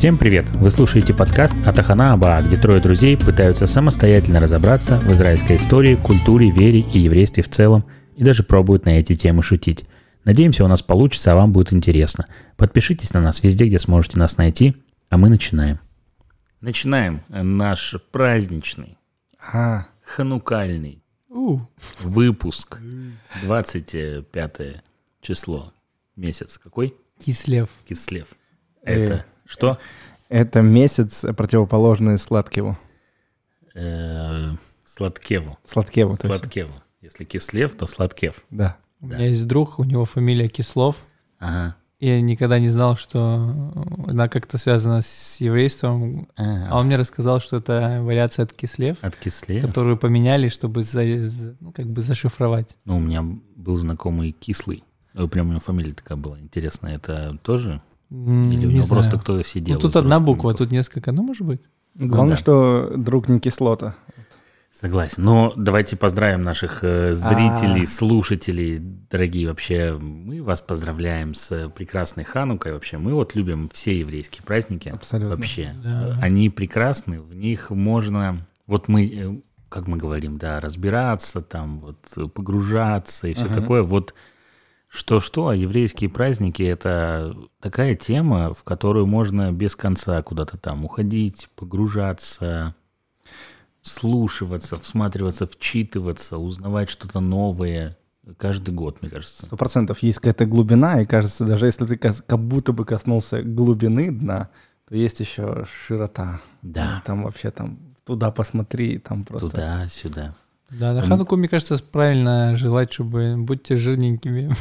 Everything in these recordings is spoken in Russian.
Всем привет! Вы слушаете подкаст Атахана Аба, где трое друзей пытаются самостоятельно разобраться в израильской истории, культуре, вере и еврействе в целом, и даже пробуют на эти темы шутить. Надеемся, у нас получится, а вам будет интересно. Подпишитесь на нас везде, где сможете нас найти, а мы начинаем. Начинаем наш праздничный, А, ханукальный у, выпуск. 25 число. Месяц какой? Кислев. Кислев. Э. Это что? Это месяц противоположный Сладкеву. Э, Сладкеву. Сладкеву. Сладкеву. Если Кислев, то Сладкев. Да. У меня есть друг, у него фамилия Кислов. Ага. Я никогда не знал, что она как-то связана с еврейством. А А, он мне рассказал, что это вариация от Кислев, От Кислев? которую поменяли, чтобы за- ну, как бы зашифровать. Ну, у меня был знакомый Кислый. Э, Прям у него фамилия такая была. Интересно, это тоже? Или у не него знаю. просто кто-то сидел? Ну, тут одна буква, а тут несколько. Ну, может быть. Главное, да. что друг не кислота. Согласен. Но давайте поздравим наших э, зрителей, А. слушателей, дорогие. Вообще, мы вас поздравляем с э, прекрасной Ханукой. Вообще, мы вот любим все еврейские праздники. Абсолютно. Вообще. Да. Э, Они прекрасны, в них можно... Вот мы, как мы говорим, да, разбираться, там, вот, погружаться и все Ага. такое. Вот что-что, а еврейские праздники — это такая тема, в которую можно без конца куда-то там уходить, погружаться, вслушиваться, всматриваться, вчитываться, узнавать что-то новое каждый год, мне кажется. Сто процентов есть какая-то глубина, и кажется, даже если ты как будто бы коснулся глубины дна, то есть еще широта. Да, Там вообще там туда посмотри, там просто... туда-сюда. Да, на М. Хануку, мне кажется, правильно желать, чтобы будьте жирненькими.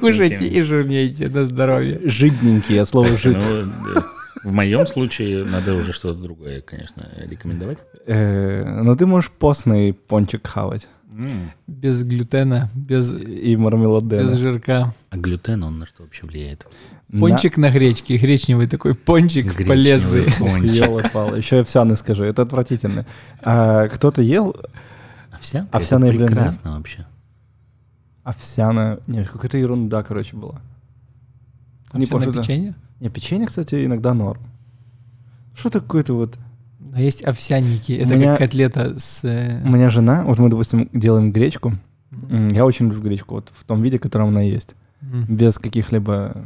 Кушайте и жирнейте на здоровье. Жидненькие, от слова жид. Ну, да. в моем случае надо уже что-то другое, конечно, рекомендовать. Э, Но ты можешь постный пончик хавать. М, Без глютена, без, И мармеладена. без жирка. А глютен, он на что вообще влияет? На- Пончик на гречке, гречневый такой пончик Гречневый полезный. пончик. Ёлы-палы, еще овсяный скажи, это отвратительно. А кто-то ел Овсянка? Овсяные это блины? прекрасно вообще. овсяное... Нет, какая-то ерунда, короче, была. Не Овсяное помню, да. печенье? Не, печенье, кстати, иногда норм. Что такое-то вот... А есть овсяники. Это меня- как котлета с... э, У меня жена, вот мы, допустим, делаем гречку. М, Я очень люблю гречку, вот в том виде, в котором она есть. м. Без каких-либо...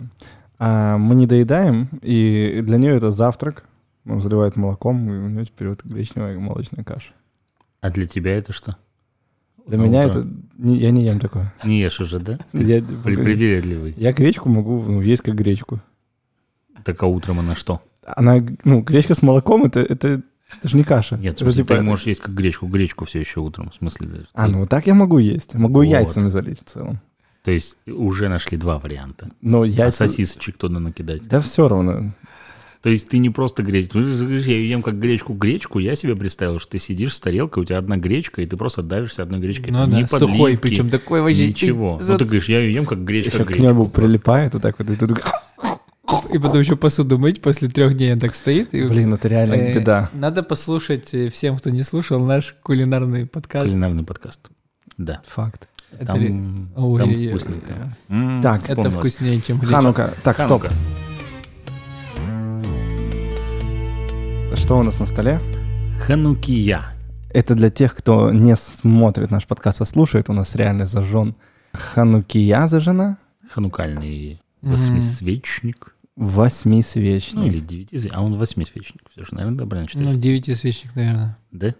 А мы не доедаем, и для нее это завтрак. Он заливает молоком, и у нее теперь вот гречневая молочная каша. А для тебя это что? Для На меня утро? это... не- я не ем такое. Не ешь уже, да? Ты Я, при- привередливый. я гречку могу ну, есть как гречку. Так а утром она что? Она, ну, гречка с молоком, это, это, это же не каша. Нет, это смысле, типа- ты можешь есть как гречку, гречку все еще утром. В смысле, да, А, ты- ну так я могу есть. Могу Вот. яйцами залить в целом. То есть уже нашли два варианта. Но А яйца... сосисочек туда накидать. Да все равно. То есть ты не просто гречку. Ну, я ем как гречку-гречку, я себе представил, что ты сидишь с тарелкой, у тебя одна гречка, и ты просто давишься одной гречкой. Ну Там да, ни сухой, подливки, причем такой вообще... Ничего. ты- Ну ты говоришь, я ее ем как Еще гречка к небу гречку. прилипает вот так вот. И ты И потом еще посуду мыть после трех дней он так стоит. И... блин, это реально Э, беда. Надо послушать э, всем, кто не слушал, наш кулинарный подкаст. Кулинарный подкаст. Да. Факт. Это Там, ре- там Ой, вкусненько. э, М, Так, Это вспомнилось. вкуснее, чем гречка. Ханука. Так, стоп. Что у нас на столе? Ханукия. Это для тех, кто не смотрит наш подкаст, а слушает. У нас реально зажжен ханукия зажжена. Ханукальный восьмисвечник. Восьмисвечник. Ну или девятисвечник. А он восьмисвечник. Все же, наверное, да, правильно Ну, читается. девятисвечник, наверное. Да?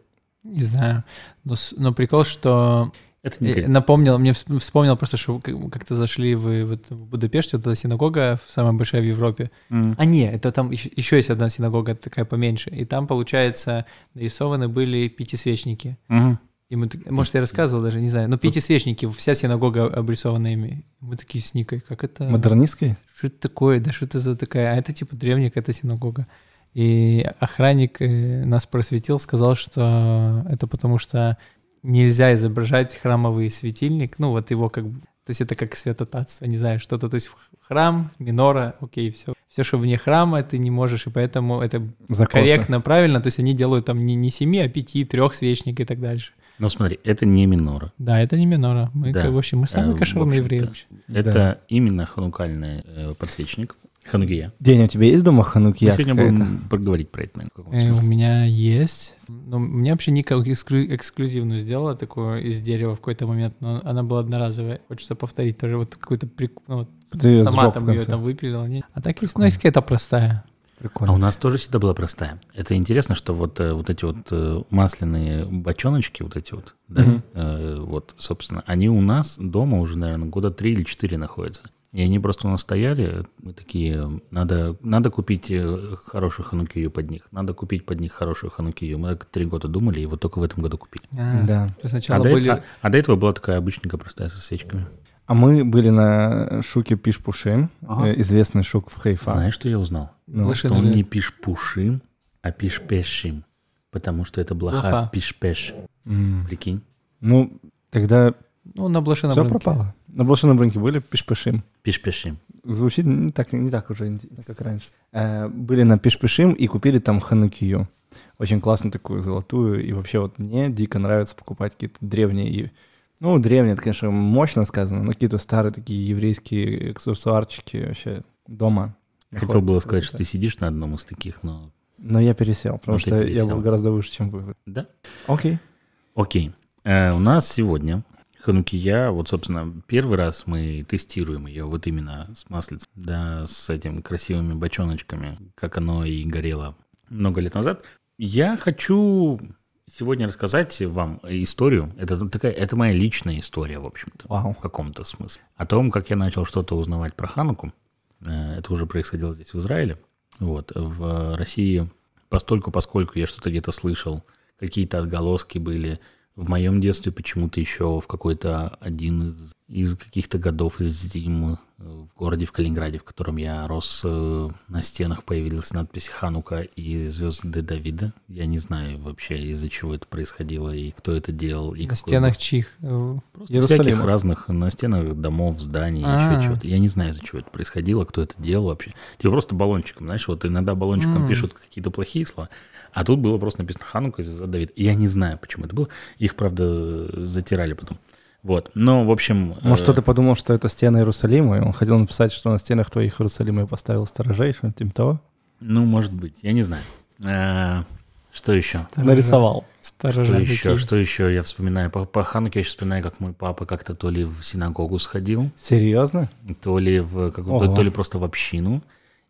Не знаю. Но, но прикол, что Это не гречка. напомнил, мне вс- вспомнил просто, что как- как-то зашли вы вот в Будапеште, вот эта синагога самая большая в Европе. М. А не, это там еще, еще есть одна синагога такая поменьше. И там, получается, нарисованы были пятисвечники. Мгм. И мы, может, я рассказывал даже, не знаю. Но пятисвечники, вся синагога обрисована ими. Мы такие с Никой, как это... Модернистской? Что это такое? Да что это за такая? А это типа древняя какая-то синагога. И охранник э, нас просветил, сказал, что это потому что нельзя изображать храмовый светильник. Ну, вот его как бы... То есть это как святотатство, не знаю, что-то. То есть храм, минора, окей, все. Все, что вне храма, ты не можешь, и поэтому это Закосы. корректно, правильно. То есть они делают там не, не семи, а пяти, трех свечник и так дальше. Ну смотри, это не минора. Да, это не минора. Мы, Да. как- в общем, мы самые Э, кошерные евреи вообще. Это именно ханукальный э, подсвечник. Ханукия. День, у тебя есть дома ханукия Мы сегодня будем поговорить про это, наверное, Э, у меня есть. Ну, мне вообще Ника эксклю- эксклюзивную сделала такую из дерева в какой-то момент, но она была одноразовая. Хочется повторить тоже вот какой-то прик... ну, вот Ты сама там ее там выпилила. Не? А так есть, ну, есть какая-то простая. А Прикольно. у нас тоже всегда была простая. Это интересно, что вот, э, вот эти вот э, масляные бочоночки, вот эти вот, да, Мгм. э, вот, собственно, они у нас дома уже, наверное, года три или четыре находятся. И они просто у нас стояли, мы такие, надо, надо купить э, хорошую ханукию под них, надо купить под них хорошую ханукию. Мы так три года думали, и вот только в этом году купили. А, Да. Сначала А до, были... а- а до этого была такая обычненькая простая со свечками. А мы были на шуке Пиш-Пушим, Ага. э, известный шук в Хайфа. Знаешь, что я узнал? Ну, Что он не пиш-пушим, а пиш-пешим. Потому что это блоха пиш-пеш. Прикинь. Ну, тогда Ну, на блошином все рынке. пропало. На блошином рынке были Пиш-Пушим. Пиш-пешим. Звучит не так, не так уже, как раньше. Э, были на Пиш-Пушим и купили там ханукию. Очень классную такую золотую. И вообще вот мне дико нравится покупать какие-то древние... Ну, древние, это, конечно, мощно сказано, но какие-то старые такие еврейские аксессуарчики вообще дома. Хотел было сказать, что ты сидишь на одном из таких, но... Но я пересел, потому Ну, ты что я пересел. был гораздо выше, чем вы. Да? Окей. Окей. Э, у нас сегодня Ханукия, вот, собственно, первый раз мы тестируем ее вот именно с маслицем, да, с этими красивыми бочоночками, как оно и горело много лет назад. Я хочу сегодня рассказать вам историю. Это такая, это моя личная история, в общем-то, Вау. в каком-то смысле. О том, как я начал что-то узнавать про Хануку. Э, Это уже происходило здесь, в Израиле. Вот. В России, постольку, поскольку я что-то где-то слышал, какие-то отголоски были. В моем детстве почему-то еще в какой-то один из, из каких-то годов из зим э, в городе, в Калининграде, в котором я рос, э, на стенах появилась надпись «Ханука» и «Звезды Давида». Я не знаю вообще, из-за чего это происходило и кто это делал. И На какой стенах чих. Э, Просто Иерусалима. всяких разных, на стенах домов, зданий, А. еще чего-то. Я не знаю, из-за чего это происходило, кто это делал вообще. Типа просто баллончиком, знаешь, вот иногда баллончиком М. пишут какие-то плохие слова, а тут было просто написано Ханука, звезда Давид. Я не знаю, почему это было. Их, правда, затирали потом. Вот. Но, в общем... Может, э, кто-то подумал, что это стены Иерусалима, и он хотел написать, что на стенах твоих Иерусалима я поставил сторожей, что-нибудь типа того. Ну, может быть, я не знаю. Э, Что еще? сторожа- Нарисовал. Сторожа Что еще? Что еще я вспоминаю? По, по Хануке я сейчас вспоминаю, как мой папа как-то то ли в синагогу сходил, Серьезно? то ли, в, какую- то, Ого. то ли просто в общину,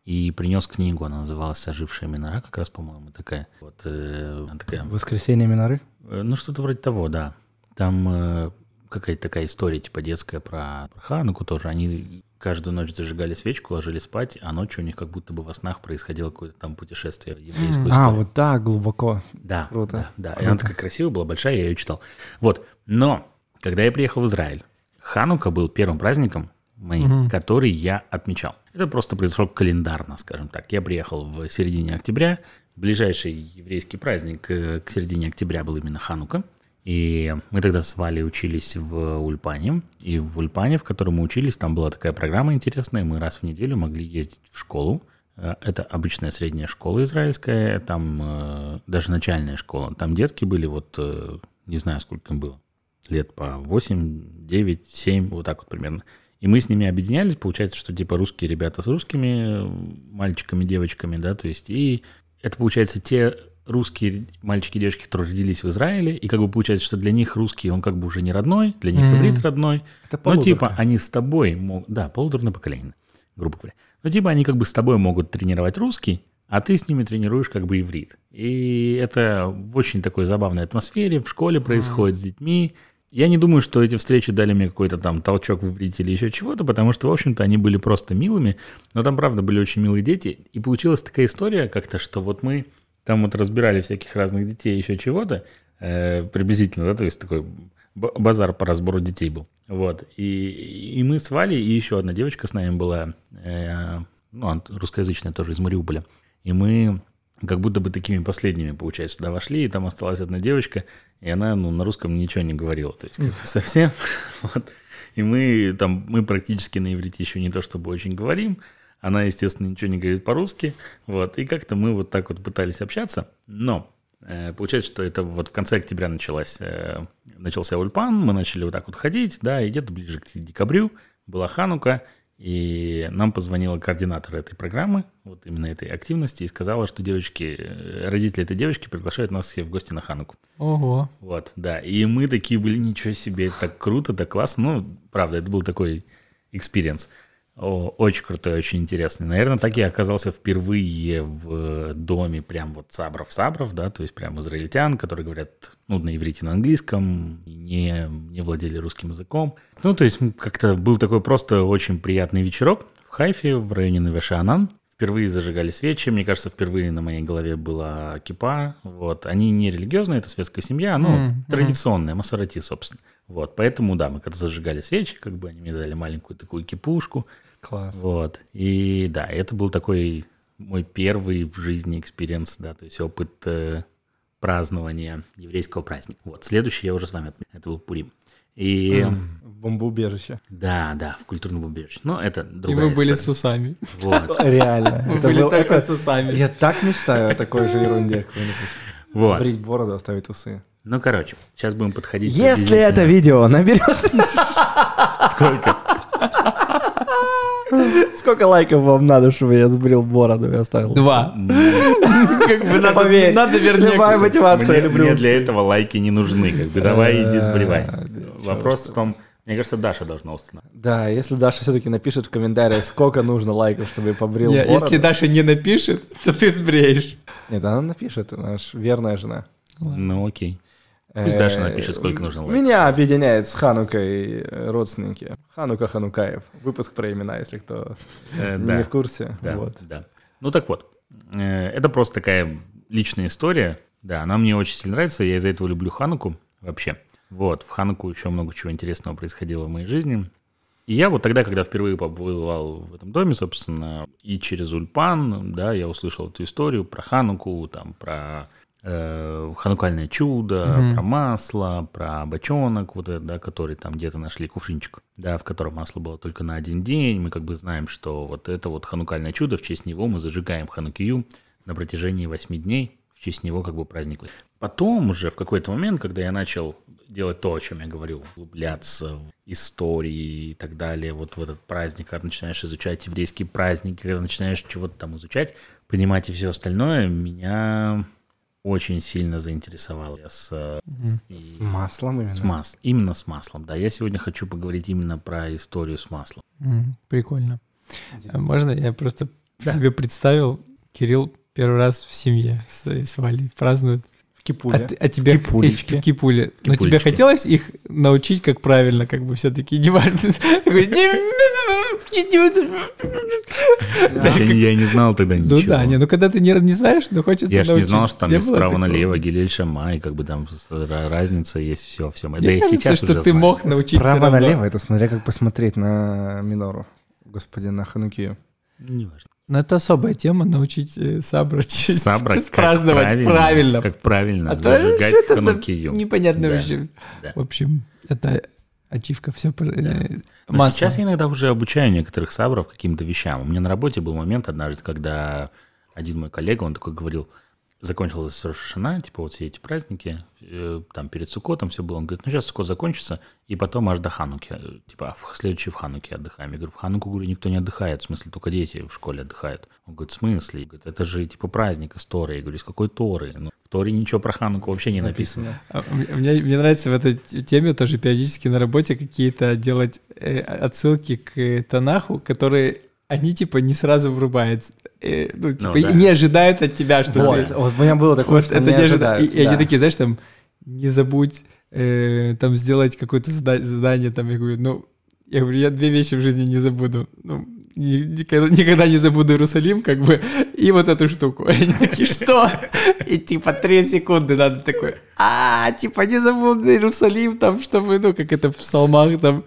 и принес книгу, она называлась «Ожившая Минора», как раз, по-моему, такая. Вот, э, такая, Воскресенье Миноры? э, ну, что-то вроде того, да. Там э, какая-то такая история, типа, детская про, про Хануку тоже. Они каждую ночь зажигали свечку, ложились спать, а ночью у них как будто бы во снах происходило какое-то там путешествие в еврейскую М. историю. А, вот так, глубоко. Да, Круто. да, да. И Круто. она такая красивая была, большая, я ее читал. Вот. Но, когда я приехал в Израиль, Ханука был первым праздником моим, Мгм. который я отмечал. Это просто произошло календарно, скажем так. Я приехал в середине октября. Ближайший еврейский праздник э, к середине октября был именно Ханука. И мы тогда с Валей учились в Ульпане. И в Ульпане, в котором мы учились, там была такая программа интересная. Мы раз в неделю могли ездить в школу. Э, Это обычная средняя школа израильская, там э, даже начальная школа. Там детки были, вот не знаю, сколько им было, лет по 8, 9, 7, вот так вот примерно. И мы с ними объединялись, получается, что типа русские ребята с русскими мальчиками, девочками, да, то есть и это получается те русские мальчики и девочки, которые родились в Израиле, и как бы получается, что для них русский, он как бы уже не родной, для них Мгм. иврит родной, Это ну, типа, они с тобой могут... Да, полуторное поколение, грубо говоря. Ну, типа, они как бы с тобой могут тренировать русский, а ты с ними тренируешь как бы иврит. И это в очень такой забавной атмосфере, в школе происходит с детьми. Я не думаю, что эти встречи дали мне какой-то там толчок в иврите или еще чего-то, потому что, в общем-то, они были просто милыми, но там, правда, были очень милые дети. И получилась такая история как-то, что вот мы там вот разбирали всяких разных детей, еще чего-то, э, приблизительно, да, то есть такой базар по разбору детей был. Вот. И, и мы с Валей, и еще одна девочка с нами была, э, ну, русскоязычная тоже из Мариуполя. И мы как будто бы такими последними, получается, сюда вошли, и там осталась одна девочка, и она, ну, на русском ничего не говорила, то есть как совсем. Вот. И мы там, мы практически на иврите еще не то чтобы очень говорим, она, естественно, ничего не говорит по-русски, вот, и как-то мы вот так вот пытались общаться, но э, получается, что это вот в конце октября началась, э, начался Ульпан, мы начали вот так вот ходить, да, и где-то ближе к декабрю была Ханука, И нам позвонила координатор этой программы, вот именно этой активности, и сказала, что девочки, э, родители этой девочки приглашают нас все в гости на Хануку. Ого. Вот, да. И мы такие были, ничего себе, так круто, так классно. Ну, правда, это был такой experience. О, очень крутой, очень интересный. Наверное, так я оказался впервые в доме прям вот сабров-сабров, да, то есть прям израильтян, которые говорят, ну, на иврите, на английском, не, не владели русским языком. Ну, то есть как-то был такой просто очень приятный вечерок в Хайфе, в районе Неве-Шаанан. Впервые зажигали свечи, мне кажется, впервые на моей голове была кипа. Вот. Они не религиозные, это светская семья, ну, Мгм, мгм. традиционная, מסורתי, собственно. Вот, поэтому, да, мы когда зажигали свечи, как бы они мне дали маленькую такую кипушку, Класс. вот. И да, это был такой мой первый в жизни experience, да, то есть опыт э, празднования еврейского праздника. Вот, следующий я уже с вами отметил, это был Пурим. И В бомбоубежище. да, да, в культурном убежище. Но это И другая мы были с история. усами. Вот, Реально. Мы Это были был- только это- с усами. Я так мечтаю о такой же ерунде. какой-нибудь. вот. Сбрить бороду, оставить усы. Ну, короче, сейчас будем подходить. Если это видео наберет... Сколько? Сколько лайков вам надо, чтобы я сбрил бороду и оставил? Два. Как бы надо, Поверь, надо вернее. Любая мотивация, Мне, люблю мне для этого лайки не нужны, как бы давай иди сбривай. Э, Вопрос в том, мне кажется, Даша должна установить. Да, если Даша все-таки напишет в комментариях, сколько нужно лайков, чтобы я побрил бороду. Если Даша не напишет, то ты сбреешь. Нет, она напишет, она ж верная жена. Ну, окей. Пусть Даша напишет, сколько нужно лайков. Меня объединяет с Ханукой э, родственники. Ханука Ханукаев. Выпуск про имена, если кто Э, не в курсе. Да. Ну так вот, э, это просто такая личная история. Да, она мне очень сильно нравится, я из-за этого люблю Хануку вообще. Вот, в Хануку еще много чего интересного происходило в моей жизни. И я вот тогда, когда впервые побывал в этом доме, собственно, и через Ульпан, да, я услышал эту историю про Хануку, там, про э, ханукальное чудо, Мгм. про масло, про бочонок, вот этот, да, который там где-то нашли кувшинчик, да, в котором масло было только на один день. Мы как бы знаем, что вот это вот ханукальное чудо, в честь него мы зажигаем ханукию на протяжении восьми дней, в честь него как бы праздник. Потом уже в какой-то момент, когда я начал делать то, о чем я говорил, углубляться в истории и так далее, вот в этот праздник, когда начинаешь изучать еврейские праздники, когда начинаешь чего-то там изучать, понимать и все остальное, меня очень сильно заинтересовало. Я с, э, и- С маслом именно. с мас- Именно с маслом, да. Я сегодня хочу поговорить именно про историю с маслом. М, Прикольно. А можно я просто себе представил, Кирилл первый раз в семье с, с Валей празднует. В А, а тебе кипулечке. в кипуле. Но тебе хотелось их научить, как правильно, как бы все-таки не важно. Такой, Я, не- я не знал тогда ничего. Ну да, не, ну когда ты не, не знаешь, ну хочется Я ж не знал, что там Не есть справа такого? налево, Гилель Шамай, как бы там разница есть, все, все. Мне да и сейчас что уже ты знаю. мог научиться Справа равно. налево, это смотря как посмотреть на минору. Господи, на Ханукию. Неважно. Но это особая тема, научить э, Сабра честь- Сабра, как праздновать правильно. Как правильно А то зажигать что это за ханукию. непонятно Да, вообще. да. В общем, это ачивка, все Но масло. сейчас я иногда уже обучаю некоторых сабров каким-то вещам. У меня на работе был момент однажды, когда один мой коллега, он такой говорил, закончилась Рошашана, типа вот все эти праздники, э, там перед Сукотом все было. Он говорит, ну сейчас Сукот закончится, и потом аж до Хануки. Э, Типа, а в следующий в Хануке отдыхаем. Я говорю, в Хануку, говорю, никто не отдыхает, в смысле, только дети в школе отдыхают. Он говорит, в смысле? Говорит, это же типа праздник из Торы. Я говорю, из какой Торы? Ну, в Торе ничего про Хануку вообще не написано. А, Мне, мне- нравится в этой теме тоже периодически на работе какие-то делать э, отсылки к Танаху, которые они типа не сразу врубаются. Э, ну, типа, да. и не ожидают от тебя, что Вот, ты... вот у меня было такое, Вот что это не ожидают. ожидают. И, и они да. такие, знаешь, там, не забудь э, там сделать какое-то зада- задание, там, я говорю, ну, я говорю, я две вещи в жизни не забуду. Ну, ни- никогда, никогда не забуду Иерусалим, как бы, и вот эту штуку. И они такие, что? И типа три секунды надо такой, а, типа не забуду Иерусалим, там, чтобы, ну, как это в псалмах, там,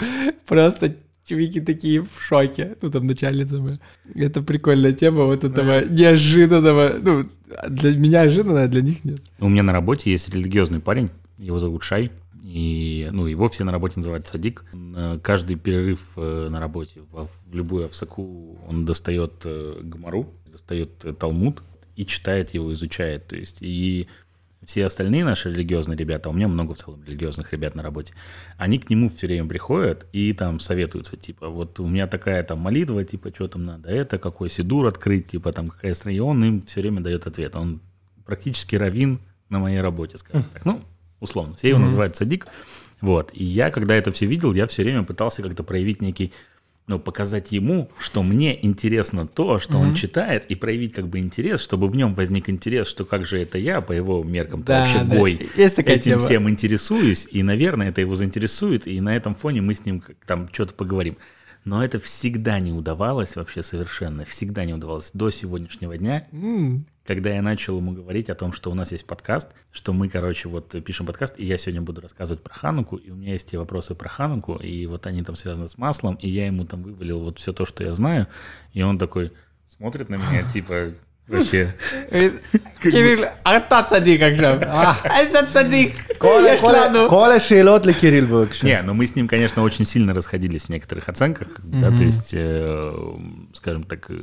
просто чувики такие в шоке, ну, там, начальница моя. Это прикольная тема вот этого неожиданного, ну, для меня ожиданно, а для них нет. У меня на работе есть религиозный парень, его зовут Шай, и ну, его все на работе называют Садик. Каждый перерыв э, на работе, в, любую овсаку, он достает э, Гамару, достает э, Талмуд и читает его, изучает. То есть, и все остальные наши религиозные ребята, у меня много в целом религиозных ребят на работе, они к нему все время приходят и там советуются, типа, вот у меня такая там молитва, типа, что там надо, это, какой сидур открыть, типа, там, какая страна, и он им все время дает ответ. Он практически равин на моей работе, скажем так. Ну, условно. Все его называют садик. Вот. И я, когда это все видел, я все время пытался как-то проявить некий ну, показать ему, что мне интересно то, что он читает, и проявить как бы интерес, чтобы в нем возник интерес, что как же это я, по его меркам, Да, вообще да, есть такая этим тема. всем интересуюсь, и, наверное, это его заинтересует, и на этом фоне мы с ним там что-то поговорим. Но это всегда не удавалось вообще совершенно, всегда не удавалось до сегодняшнего дня, М, когда я начал ему говорить о том, что у нас есть подкаст, что мы, короче, вот пишем подкаст, и я сегодня буду рассказывать про Хануку, и у меня есть те вопросы про Хануку, и вот они там связаны с маслом, и я ему там вывалил вот все то, что я знаю, и он такой смотрит на меня, типа, вообще... Э, Кирилл, אתה צדיק עכשיו. איזה צדיק. כל- יש כל- לנו. כל השאלות לקיריל בבקשה. Не, но мы с ним, конечно, очень сильно расходились в некоторых оценках, да, то есть, э, скажем так, э,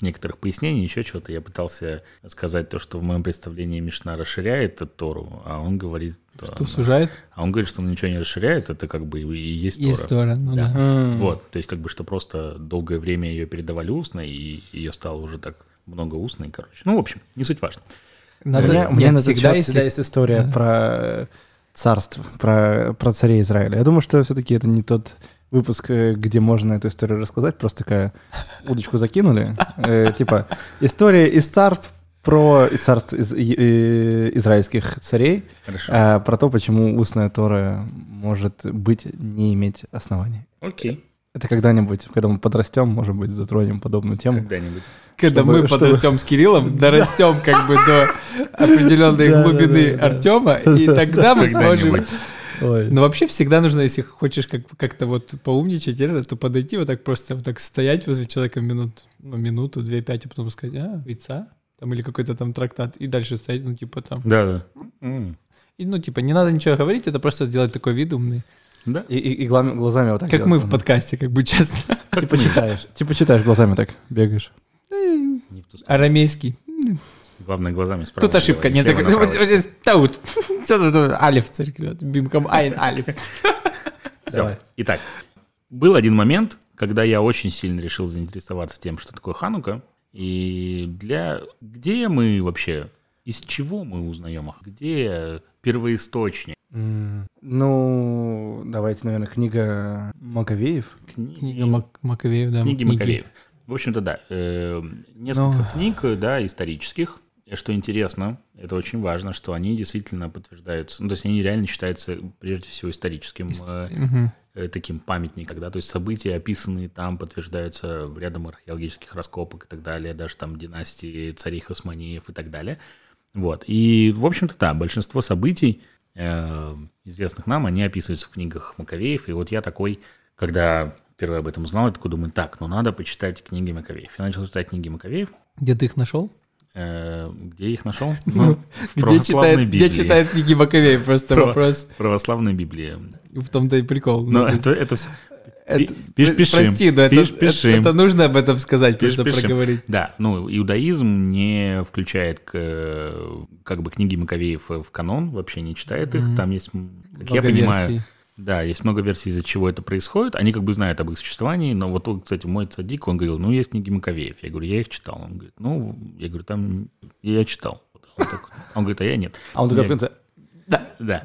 некоторых пояснений, еще чего-то. Я пытался сказать то, что в моем представлении Мишна расширяет Тору, а он говорит... Что сужает? А он говорит, что он ничего не расширяет, это как бы и есть Тора. Есть Тора, ну да. М. Вот, то есть как бы что просто долгое время ее передавали устно, и ее стало уже так много устной, короче. Ну, в общем, не суть важно. У Надо, меня, у меня на всегда счет есть... всегда есть история Да. про э, царство, про, про царей Израиля. Я думаю, что все-таки это не тот выпуск, э, где можно эту историю рассказать, просто такая удочку закинули. Э, Типа, история из царств про из царств из- э, израильских царей, Хорошо. а, про то, почему устная Тора может быть не иметь оснований. Окей, Это когда-нибудь, когда мы подрастем, может быть, затронем подобную тему. когда-нибудь. Когда Чтобы- мы чтобы- подрастем с Кириллом, дорастем как бы до определенной глубины. Артема, и тогда мы сможем... Ой. Но вообще всегда нужно, если хочешь как- как-то вот поумничать, то подойти вот так просто вот так стоять возле человека минут, ну, минуту, две, пять, а потом сказать, а, яйца? Там или какой-то там трактат, и дальше стоять, ну, типа там. Да, да. И, ну, типа, не надо ничего говорить, это просто сделать такой вид умный. Да. И, и- и глазами, глазами вот так Как делать мы в подкасте, как бы честно. Типа читаешь. Типа читаешь глазами так, бегаешь. Сторону. Арамейский. Главное, глазами справа. Тут ошибка. Нет, так- вот здесь таут. Алиф, церковь. Бимком айн, алиф. Давай. Итак, был один момент, когда я очень сильно решил заинтересоваться тем, что такое Ханука. И для... Где мы вообще? Из чего мы узнаем? их? Где первоисточник? Ну, давайте, наверное, книга Маковеев. Книги, Книга Мак- Маковеев, да. книги Маковеев. В общем-то, да. э, Несколько Ну. книг, да, исторических. Что интересно, это очень важно, что они действительно подтверждаются. Ну, то есть они реально считаются, прежде всего, историческим э, э, таким памятником, да, то есть события, описанные там, подтверждаются рядом археологических раскопок и так далее, даже там династии царей Хасманиев и так далее. Вот. И, в общем-то, да, большинство событий, известных нам, они описываются в книгах Маковеев. И вот я такой, когда впервые об этом узнал, я такой думаю, так, ну надо почитать книги Маковеев. Я начал читать книги Маковеев. Где ты их нашел? Э, где их нашел? Ну, в Где православной читает, где Библии. читает книги Маковеев? Просто вопрос. В православной Библии. В том-то и прикол. Но Ну, это, это все... это- пиш- пишем, Прости, но это, пиш- это- пишем. это нужно об этом сказать, Пиш- просто пишем. проговорить. Да, ну, иудаизм не включает к, как бы книги Маковеев в канон, вообще не читает их. Мгм. Там есть, как я Много понимаю, версий. да, есть много версий, из-за чего это происходит. Они как бы знают об их существовании, но вот, кстати, мой цадик, он говорил, ну, есть книги Маковеев. Я говорю, я их читал. Он говорит, ну, я говорю, там я читал. Он, такой- он говорит, а я нет. А он такой в Я- конце. Да. Да.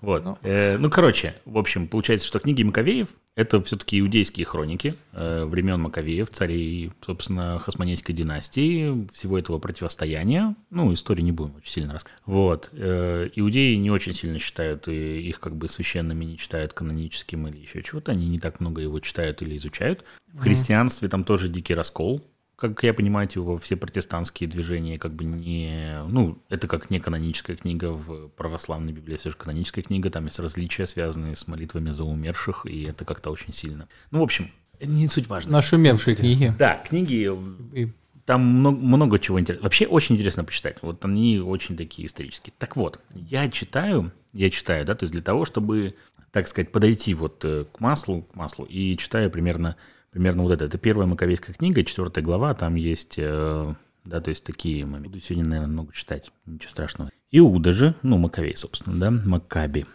Вот. Ну. Э, Ну, короче, в общем, получается, что книги Маковеев — это все-таки иудейские хроники э, времен Маковеев, царей, собственно, Хасманейской династии, всего этого противостояния. Ну, историю не будем очень сильно рассказывать. Вот. Э, Иудеи не очень сильно считают и их как бы священными, не читают каноническим или еще чего-то. Они не так много его читают или изучают. В христианстве там тоже дикий раскол. Как я понимаю, типа, все протестантские движения как бы не... Ну, это как не каноническая книга в православной Библии, все же каноническая книга, там есть различия, связанные с молитвами за умерших, и это как-то очень сильно. Ну, в общем, не суть важно. Нашумевшие книги. Да, книги, И там много, много чего интересного. Вообще очень интересно почитать. Вот они очень такие исторические. Так вот, я читаю, я читаю, да, то есть для того, чтобы, так сказать, подойти вот э, к маслу, к маслу, и читаю примерно, примерно вот это. Это первая маковейская книга, четвертая глава, там есть, э, да, то есть такие моменты. Буду сегодня, наверное, много читать, ничего страшного. Иуда же, ну, Маковей, собственно, да, Маккаби,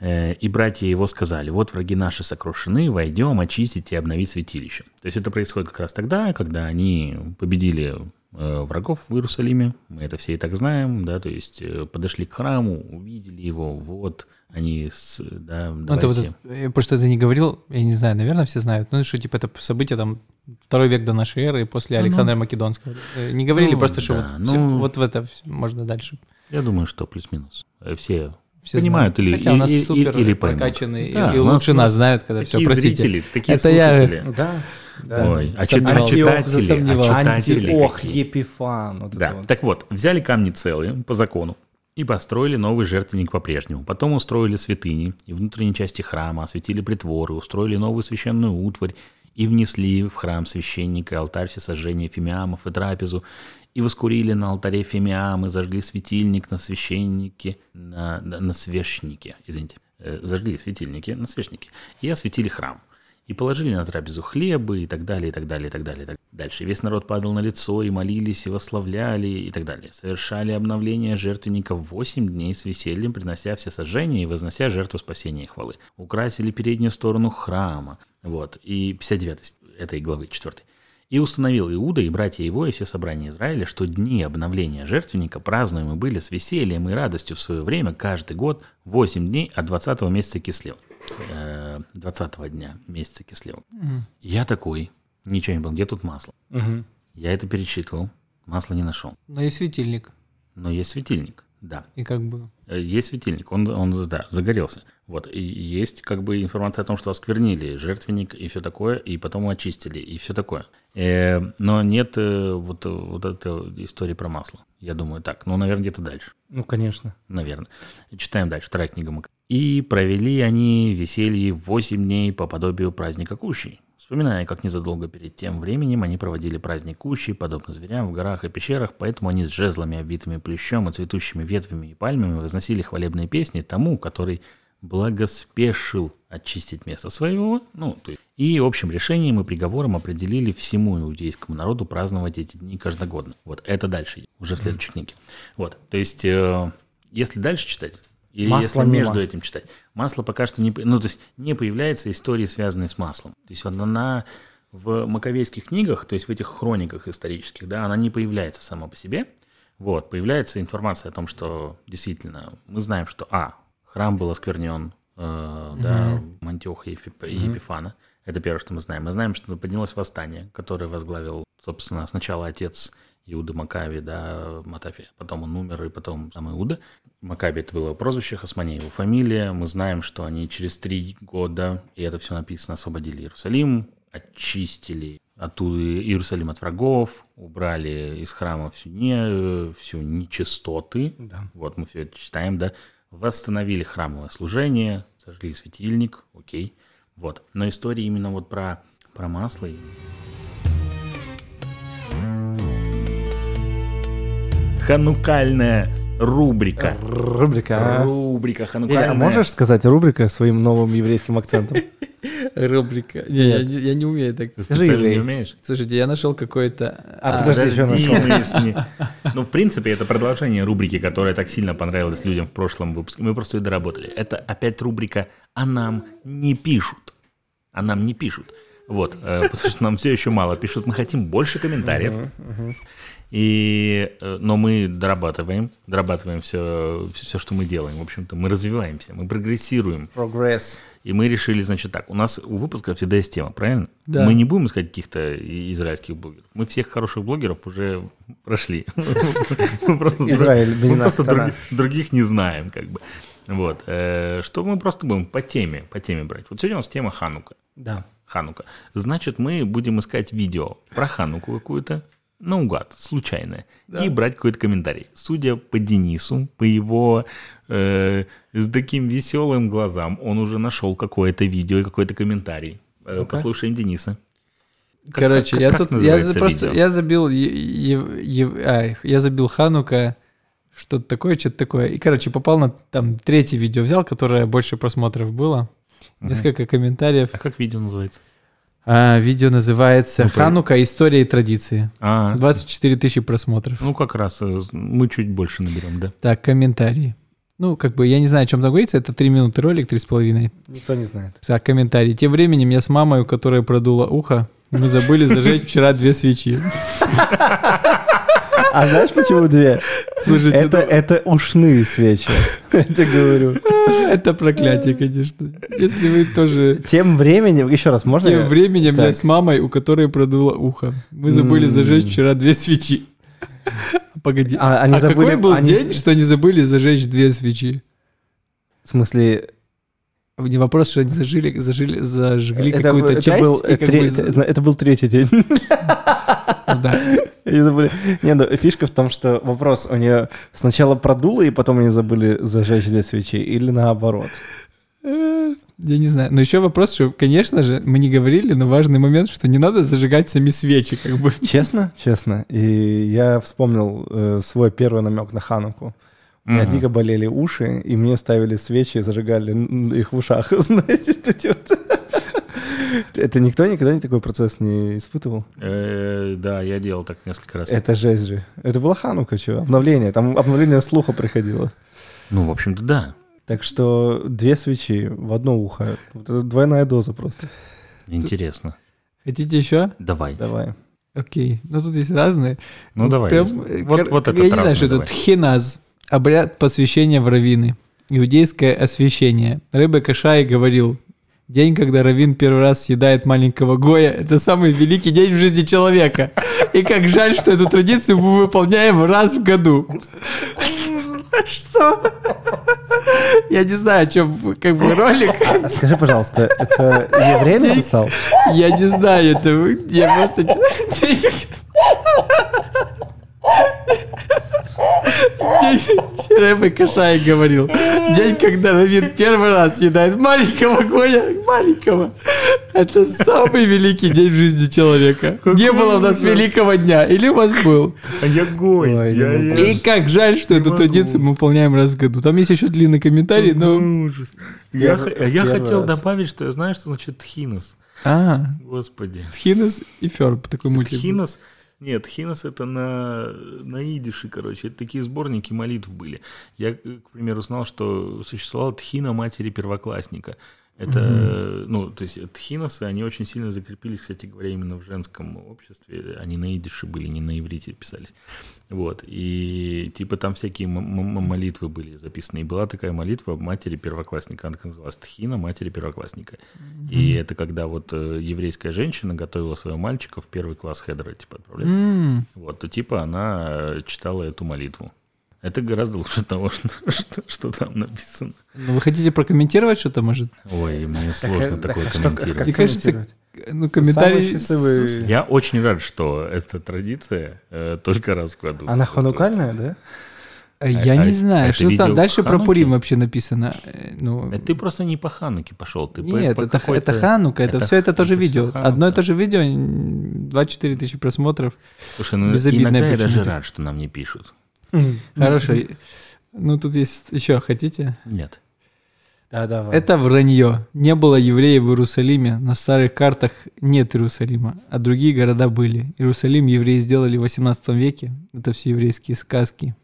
э, и братья его сказали, вот враги наши сокрушены, войдем очистить и обновить святилище. То есть это происходит как раз тогда, когда они победили э, врагов в Иерусалиме, мы это все и так знаем, да, то есть подошли к храму, увидели его, вот, они, с, да, Ну, это вот, я просто это не говорил, я не знаю, наверное, все знают, ну, что, типа, это событие там второй век до нашей эры, после Ну, Александра Македонского. Э, Не говорили Ну, просто, что да, вот, всё- ну- вот в это можно дальше. Я думаю, что плюс-минус. Э, Все Все Понимают знают. или- Хотя у нас и- и- супер или прокачанные, Да, и лучше нас нас знают, когда все, такие простите. зрители, такие Это я- слушатели. Да. да. Ой, а, чит- а читатели, а читатели какие? Епифан. Вот Да, вот. так вот, взяли камни целые по закону и построили новый жертвенник по-прежнему. Потом устроили святыни и внутренней части храма, осветили притворы, устроили новую священную утварь и внесли в храм священника алтарь всесожжения фимиамов и трапезу, и воскурили на алтаре фимиамы, зажгли светильник на священнике, на, на, свящнике, извините, Э, зажгли светильники на священнике и осветили храм. И положили на трапезу хлебы и так далее, и так далее, и так далее. и так дальше. Весь народ падал на лицо и молились, и восславляли, и так далее. Совершали обновление жертвенника в 8 дней с весельем, принося все сожжения и вознося жертву спасения и хвалы. Украсили переднюю сторону храма. Вот. И 59 этой главы 4. И установил Иуда и братья его и все собрания Израиля, что дни обновления жертвенника празднуемы были с весельем и радостью в свое время каждый год 8 дней от 20 месяца Кислева. Э, 20 дня месяца Кислева. Я такой, ничего не был, где тут масло? Мгм. Я это перечитывал, масла не нашел. Но и светильник. Но есть светильник, да. И как бы... Э, Есть светильник, он, он да, загорелся. Вот, и есть как бы информация о том, что осквернили жертвенник и все такое, и потом очистили, и все такое. Э, но нет э, вот, вот этой истории про масло. Я думаю, так, ну, наверное, где-то дальше. Ну, конечно. Наверное. Читаем дальше, вторая книга Мак. «И провели они веселье восемь дней по подобию праздника Кущей, вспоминая, как незадолго перед тем временем они проводили праздник Кущей, подобно зверям в горах и пещерах, поэтому они с жезлами, обвитыми плющом и цветущими ветвями и пальмами возносили хвалебные песни тому, который благоспешил очистить место своего, ну, то есть, и общим решением и приговором определили всему иудейскому народу праздновать эти дни каждогодно. Вот это дальше, уже в следующей книге. Вот, то есть, э, если дальше читать, и Масло если мимо. между этим читать, масло пока что не, ну, то есть, не появляется истории, связанные с маслом. То есть, вот она в маковейских книгах, то есть в этих хрониках исторических, да, она не появляется сама по себе. Вот, появляется информация о том, что действительно мы знаем, что, а, храм был осквернен, э, да, Антиоха и Ефип- и Епифана. Это первое, что мы знаем. Мы знаем, что поднялось восстание, которое возглавил, собственно, сначала отец Иуда Макави, да, Матафия. Потом он умер, и потом сам Иуда. Макаби это было его прозвище, Хасмане его фамилия. Мы знаем, что они через три года, и это все написано, освободили Иерусалим, очистили оттуда Иерусалим от врагов, убрали из храма всю, не, всю нечистоты. Да. Вот мы все это читаем, да. Восстановили храмовое служение, сожгли светильник, окей. Вот. Но история именно вот про, про масло. и- Ханукальная рубрика. Рубрика. а? Рубрика Илья, ханукальная. а можешь сказать рубрика своим новым еврейским акцентом? Рубрика. Не, я, не- я не умею так. Скажи, специально не еврей. умеешь? Слушайте, я нашел какой-то... А, подожди, что нашел? Ну, в принципе, это продолжение рубрики, которая так сильно понравилась людям в прошлом выпуске. Мы просто ее доработали. Это опять рубрика «А нам не пишут». А нам не пишут. Вот, э, потому что нам все еще мало пишут. Мы хотим больше комментариев. И, э, но мы дорабатываем, дорабатываем все, все, что мы делаем. В общем-то, мы развиваемся, мы прогрессируем. Прогресс. И мы решили, значит, так, у нас у выпуска всегда есть тема, правильно? Да. Мы не будем искать каких-то израильских блогеров. Мы всех хороших блогеров уже прошли. Мы просто друг- Израиль, мы просто других не знаем, как бы. Вот. э, Что мы просто будем по теме, по теме брать. Вот сегодня у нас тема Ханука. Да. Ханука. Значит, мы будем искать видео про Хануку какую-то, наугад, случайное, и брать какой-то комментарий. Судя по Денису, по его э, с таким веселым глазам, он уже нашел какое-то видео и какой-то комментарий. Э, Послушаем Дениса. Как- Короче, как- я как тут... Я за- просто... Я забил... е- е- е- ай, я забил Ханука, что-то такое, что-то такое. И, короче, попал на там третье видео взял, которое больше просмотров было. Несколько комментариев. А как видео называется? А, видео называется Ну, «Ханука. История и традиции». А, 24 тысячи просмотров. ну как раз э, мы чуть больше наберем, да? Так, комментарии. Ну, как бы, я не знаю, о чем там говорится, это 3 минуты ролик, 3,5. Никто не знает. Так, комментарий. Тем временем я с мамой, у которой продуло ухо, мы забыли зажечь вчера две свечи. А знаешь, почему две? Слушайте, Это, это ушные свечи. Я тебе говорю. это проклятие, конечно. Если вы тоже... Тем временем, еще раз, можно? Тем временем я с мамой, у которой продуло ухо. Мы забыли зажечь вчера две свечи. Погоди. А, они а забыли- какой был они день, что они забыли зажечь две свечи? В смысле, Не вопрос, что они зажили, зажили, зажгли какую-то это часть. был, и как тре- бы- это, это был третий день. да. Они забыли. Не, ну фишка в том, что вопрос у нее сначала продуло, и потом они забыли зажечь две свечи, или наоборот. Я не знаю. Но еще вопрос, что, конечно же, мы не говорили, но важный момент, что не надо зажигать сами свечи, как бы. Честно? Честно. И я вспомнил э, свой первый намек на Хануку. У меня дико болели уши, и мне ставили свечи, зажигали их в ушах, знаете, эти вот. Это никто никогда не такой процесс не испытывал? Э, Да, я делал так несколько раз. Это жесть же. Это была Ханука, что? Обновление. Там обновление слуха приходило. Ну, в общем-то, да. Так что две свечи в одно ухо. Вот это двойная доза просто. Интересно. Хотите еще? Давай. Давай. Окей. Ну, тут есть разные. Ну, давай. Прям, Вот- вот, вот я этот не знаю, что это давай. тхиназ. Обряд посвящения в раввины. Иудейское освящение. Рыба Кашай говорил, день, когда раввин первый раз съедает маленького Гоя, это самый великий день в жизни человека. И как жаль, что эту традицию мы выполняем раз в году. Что? Я не знаю, о чем как бы ролик. Скажи, пожалуйста, это еврей написал? Я не знаю, это я просто... Рэбе Кашай говорил, день, когда Равин первый раз съедает маленького Гоя, маленького, это самый великий день в жизни человека. Не было у нас великого дня, или у вас был? А я гой. Ой, я- я- И как жаль, что эту могу. традицию мы выполняем раз в году. Там есть еще длинный комментарий, но... Ужас. Я, Первый- я первый хотел раз. добавить, что я знаю, что значит тхинос. А, Господи. Тхинес и Ферб, такой мультик. был. Тхинос. Нет, хинос это на, на идише, короче. Это такие сборники молитв были. Я, к примеру, знал, что существовала тхина матери первоклассника. Это, ну, то есть тхиносы, они очень сильно закрепились, кстати говоря, именно в женском обществе. Они на идише были, не на иврите писались. Вот. И типа там всякие молитвы были записаны. И была такая молитва матери первоклассника. Она называлась Тхина матери первоклассника. И это когда вот э, еврейская женщина готовила своего мальчика в первый класс хедера, типа, отправлять. М, Вот, то типа она э, читала эту молитву. Это гораздо лучше того, что, что, что там написано. Ну, вы хотите прокомментировать что-то, может? Ой, мне сложно э, такое так, а что- комментировать. как Мне кажется, комментировать? Ну, комментарий... Счастливый- Я очень рад, что эта традиция э, только раз в году. Она ханукальная, да? Э, Я А- не а знаю, это что там дальше про? Пурим вообще написано. Э, Ну, Это ты просто не по Хануке пошел. Ты по- нет, по это, какой-то- это Ханука, это, это все это тоже это видео. Ханука. Одно и то же видео, м, 24 тысячи просмотров. Слушай, ну безобидное иногда я даже рад, что нам не пишут. Хорошо. Ну, тут есть еще, хотите? Нет. Да, давай. Это вранье. Не было евреев в Иерусалиме. На старых картах нет Иерусалима, а другие города были. Иерусалим евреи сделали в 18 веке. Это все еврейские сказки.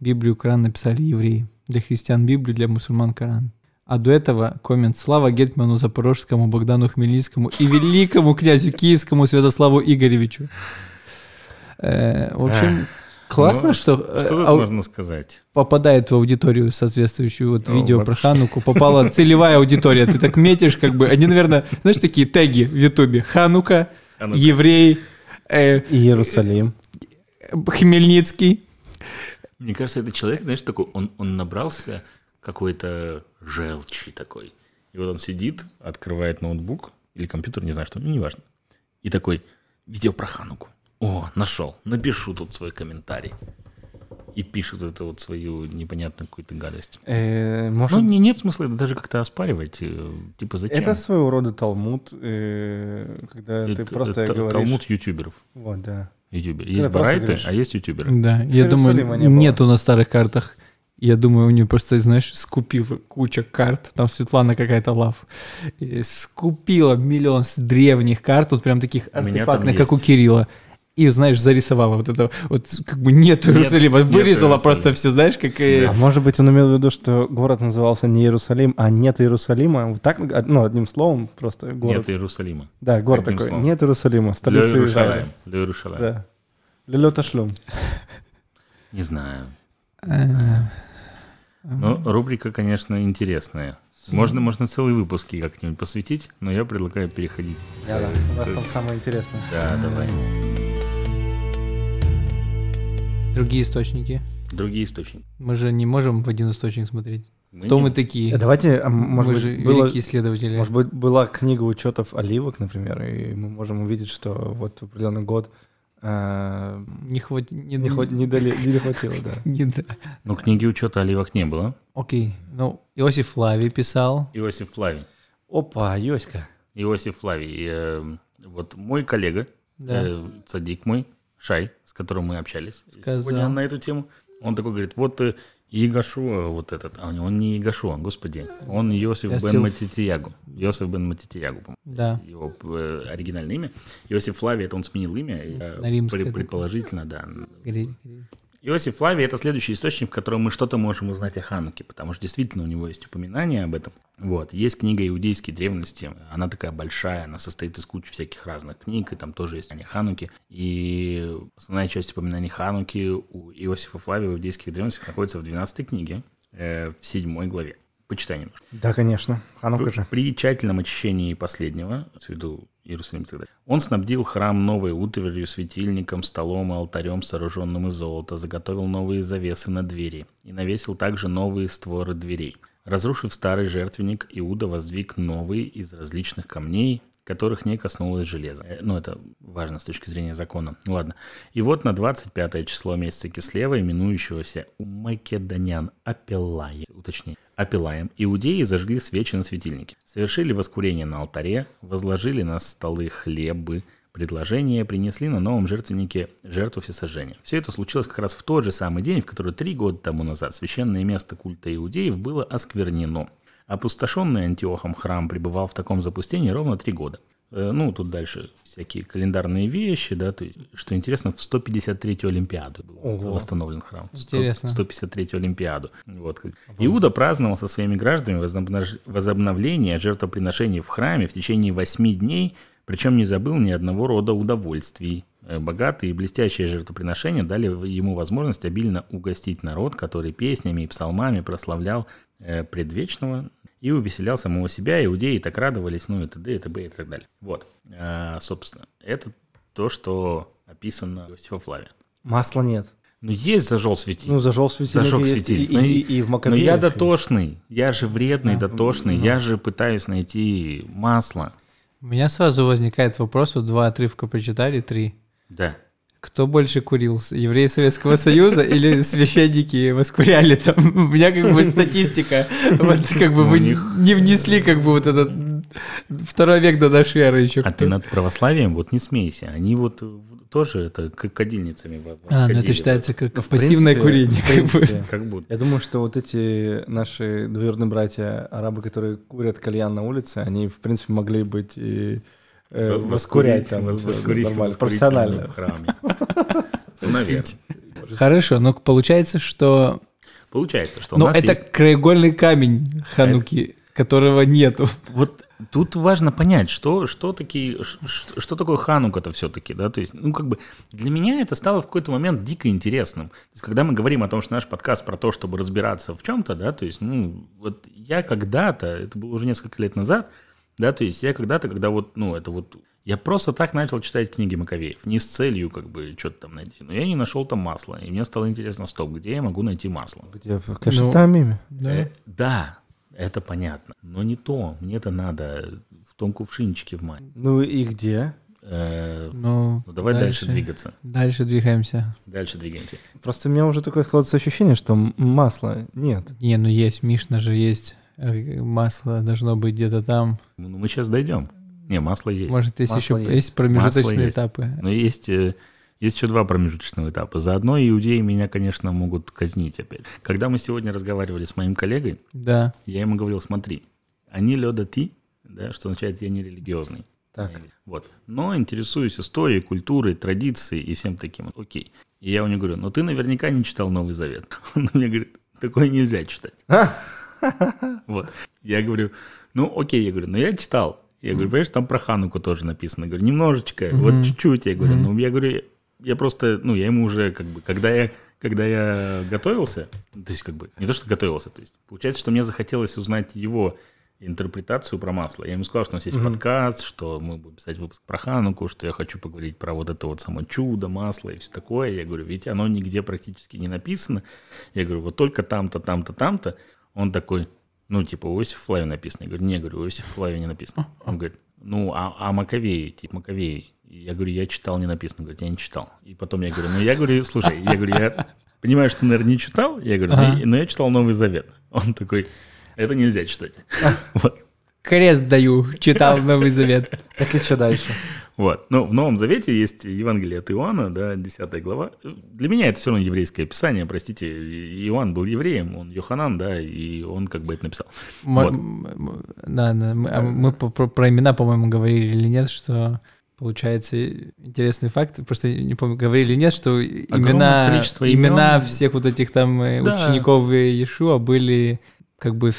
Библию, Коран написали евреи. Для христиан Библию, для мусульман Коран. А до этого коммент «Слава Гетману Запорожскому, Богдану Хмельницкому и великому князю Киевскому Святославу Игоревичу». Э, в общем, классно, Ну, что, Что э, тут ау- можно сказать? попадает в аудиторию соответствующую вот Ну, видео про вообще. Хануку, попала целевая аудитория. Ты так метишь, как бы, они, наверное, знаешь, такие теги в Ютубе. Ханука, Ханука. еврей, э, Иерусалим. Хмельницкий. Мне кажется, этот человек, знаешь, такой, он, он набрался какой-то желчи такой. И вот он сидит, открывает ноутбук или компьютер, не знаю что, ну, неважно. И такой, видео про Хануку. О, нашел, напишу тут свой комментарий. И пишет это вот свою непонятную какую-то гадость. Э, Ну, Может, не, нет смысла это даже как-то оспаривать. э, Типа, зачем? это своего рода талмуд, э, когда ты Это- просто это говоришь... Талмуд ютуберов. Вот, да. Ютуберы. Когда Есть барайты, говоришь. а есть ютуберы. Да, я думаю, не нету на старых картах я думаю, у нее просто, знаешь, скупила куча карт. Там Светлана какая-то лав. Скупила миллион с древних карт, вот прям таких артефактных, как у. Кирилла. И, знаешь, зарисовала вот это, вот как бы нет Нет, Иерусалима. нет Вырезала Иерусалима. просто все, знаешь, как... и- А может быть, он имел в виду, что город назывался не Иерусалим, а нет Иерусалима? Вот так, ну, одним словом, просто город. Нет Иерусалима. Да, город одним такой, словом. нет Иерусалима, Ле столица Израиля. Иерушалаем. Ле Иерушалаем. Да. Лелё ташлюм. Не знаю. Э, Но рубрика, конечно, интересная. Можно, можно целые выпуски как-нибудь посвятить, но я предлагаю переходить. Да, да, у нас там самое интересное. Да, давай. Другие источники. Другие источники. Мы же не можем в один источник смотреть. Мы Кто не- мы такие? Э, Давайте, а, может мы быть, же было, великие исследователи. может быть, была книга учетов оливок, например, и мы можем увидеть, что вот в определенный год э, Не хватит... Не, не, хват- не, дали- не хватило, да. не да. Ну, книги учета оливок не было. Окей. Ну, Иосиф Флавий писал. Иосиф Флавий. Опа, Йоська. Иосиф Флавий. э, вот мой коллега, Да. э, садик мой, Шай, с которым мы общались Сказал. сегодня на эту тему, он такой говорит, вот э, Егошуа вот этот, а он не Егошуа, господи, он Иосиф Иосиф. бен Матитиягу. Иосиф бен Матитиягу, Да. его э, оригинальное имя. Иосиф Флавий, это он сменил имя, э, На римское пре- такое. предположительно, да. Говори. Иосиф Флавий – это следующий источник, в котором мы что-то можем узнать о Хануке, потому что действительно у него есть упоминание об этом. Вот. Есть книга «Иудейские древности», она такая большая, она состоит из кучи всяких разных книг, и там тоже есть о Хануке. И основная часть упоминаний Хануки у Иосифа Флавия в «Иудейских древностях» находится в 12 книге, э, в 7 главе. Почитай немножко. Да, конечно. Ханука же. При тщательном очищении последнего, в виду Иерусалим далее, он снабдил храм новой утварью, светильником, столом и алтарем, сооруженным из золота, заготовил новые завесы на двери и навесил также новые створы дверей. Разрушив старый жертвенник, Иуда воздвиг новые из различных камней, которых не коснулось железа. Э, Ну, это важно с точки зрения закона. Ну, ладно. И вот на 25 число месяца Кислева, именующегося у македонян Апеллая, уточнее, Апеллаем, иудеи зажгли свечи на светильнике, совершили воскурение на алтаре, возложили на столы хлебы, предложения, принесли на новом жертвеннике жертву всесожжения. Все это случилось как раз в тот же самый день, в который три года тому назад священное место культа иудеев было осквернено. Опустошенный Антиохом храм пребывал в таком запустении ровно три года. Э, Ну, тут дальше всякие календарные вещи, да, то есть, что интересно, в 153-ю Олимпиаду был Ого. восстановлен храм. В 100 Интересно. 153-ю Олимпиаду. Вот. как. Иуда праздновал со своими гражданами возобновление жертвоприношений в храме в течение восьми дней, причем не забыл ни одного рода удовольствий. Э, Богатые и блестящие жертвоприношения дали ему возможность обильно угостить народ, который песнями и псалмами прославлял э, предвечного и увеселял самого себя, иудеи так радовались, ну и т.д. и т.б. и так далее. Вот, А, собственно, это то, что описано в Иосифа Флавия. Масла нет. Ну, есть зажел светильник. Ну, зажег светильник. Зажег есть, светильник. И, Ну, и- и- и в Но Маккабеях я есть. дотошный, я же вредный, Да, дотошный, ну. я же пытаюсь найти масло. У меня сразу возникает вопрос, вот два отрывка прочитали, три. Да. Кто больше курил, евреи Советского Союза или священники воскуряли там? У меня как бы статистика, вот как бы Ну, вы не внесли как бы вот этот второй век до нашей эры еще. А ты над православием вот не смейся. Они вот тоже это как кадильницами А, ну это считается как Ну, в пассивное принципе- курение. в как бы. принципе. Как будто. Я думаю, что вот эти наши двоюродные братья арабы, которые курят кальян на улице, они, в принципе, могли быть и воскурять там нормально, профессионально. в храме. Ну, наверное. Хорошо, но получается, что... Получается, что у Ну, это есть... краеугольный камень Хануки, которого нету. Вот тут важно понять, что, что, такие, ш- что такое ханука-то все-таки, да, то есть, ну, как бы, для меня это стало в какой-то момент дико интересным. То есть, когда мы говорим о том, что наш подкаст про то, чтобы разбираться в чем-то, да, то есть, ну, вот я когда-то, это было уже несколько лет назад, да, то есть, я когда-то, когда вот, ну, это вот, я просто так начал читать книги Маковеев, не с целью, как бы, что-то там найти, но я не нашел там масла, и мне стало интересно, стоп, где я могу найти масло? Где в Кашетамиме. Да. Э, да, это понятно, но не то. Мне это надо в том кувшинчике в мане. Ну и где? Э, Ну, ну, давай дальше. двигаться. Дальше двигаемся. Дальше двигаемся. Просто у меня уже такое складывается ощущение, что масла нет. Не, ну есть, Мишна же есть. Э, Масло должно быть где-то там. Ну, мы сейчас дойдем. Не, масло есть. Может, есть Масло еще есть. есть промежуточные Масло есть. этапы. Но есть э, Есть еще два промежуточных этапа. Заодно иудеи меня, конечно, могут казнить опять. Когда мы сегодня разговаривали с моим коллегой, Да. я ему говорил, смотри, они леда ти, да, что означает я не религиозный. Так. Вот. Но интересуюсь историей, культурой, традицией и всем таким. Окей. И я у него говорю, ну ты наверняка не читал Новый Завет. Он мне говорит, такое нельзя читать. Вот. Я говорю, ну окей, я говорю, но я читал. Я говорю, понимаешь, там про Хануку тоже написано. Я говорю, немножечко, вот чуть-чуть. Я говорю, ну я говорю, я просто, ну я ему уже как бы, когда я когда я готовился, то есть как бы не то, что готовился, то есть получается, что мне захотелось узнать его интерпретацию про масло. Я ему сказал, что у нас есть подкаст, что мы будем писать выпуск про Хануку, что я хочу поговорить про вот это вот само чудо, масло и все такое. Я говорю, ведь оно нигде практически не написано. Я говорю, вот только там-то, там-то, там-то. Он такой, ну, типа, у Иосифа Флавия написано. Я говорю, не, говорю, у Иосифа Флавия не написано. Он говорит, ну, а, а Маковеи, типа Маковеи. И Я говорю, я читал, не написано. Он говорит, я не читал. И потом я говорю, ну, я говорю, слушай, я говорю, я понимаю, что ты, наверное, не читал. Я говорю, «Ну, но я читал Новый Завет. Он такой, это нельзя читать. Крест даю, читал Новый Завет. Так и что дальше? Вот. Но в Новом Завете есть Евангелие от Иоанна, да, 10 глава. Для меня это все равно еврейское писание, простите. Иоанн был евреем, он Йоханан, да, и он как бы это написал. М- Вот. м- Да, да. Мы, а мы про, про имена, по-моему, говорили или нет, что получается интересный факт. Просто не помню, говорили или нет, что имена, количество имен. имена всех вот этих там э, Да. учеников Иешуа были как бы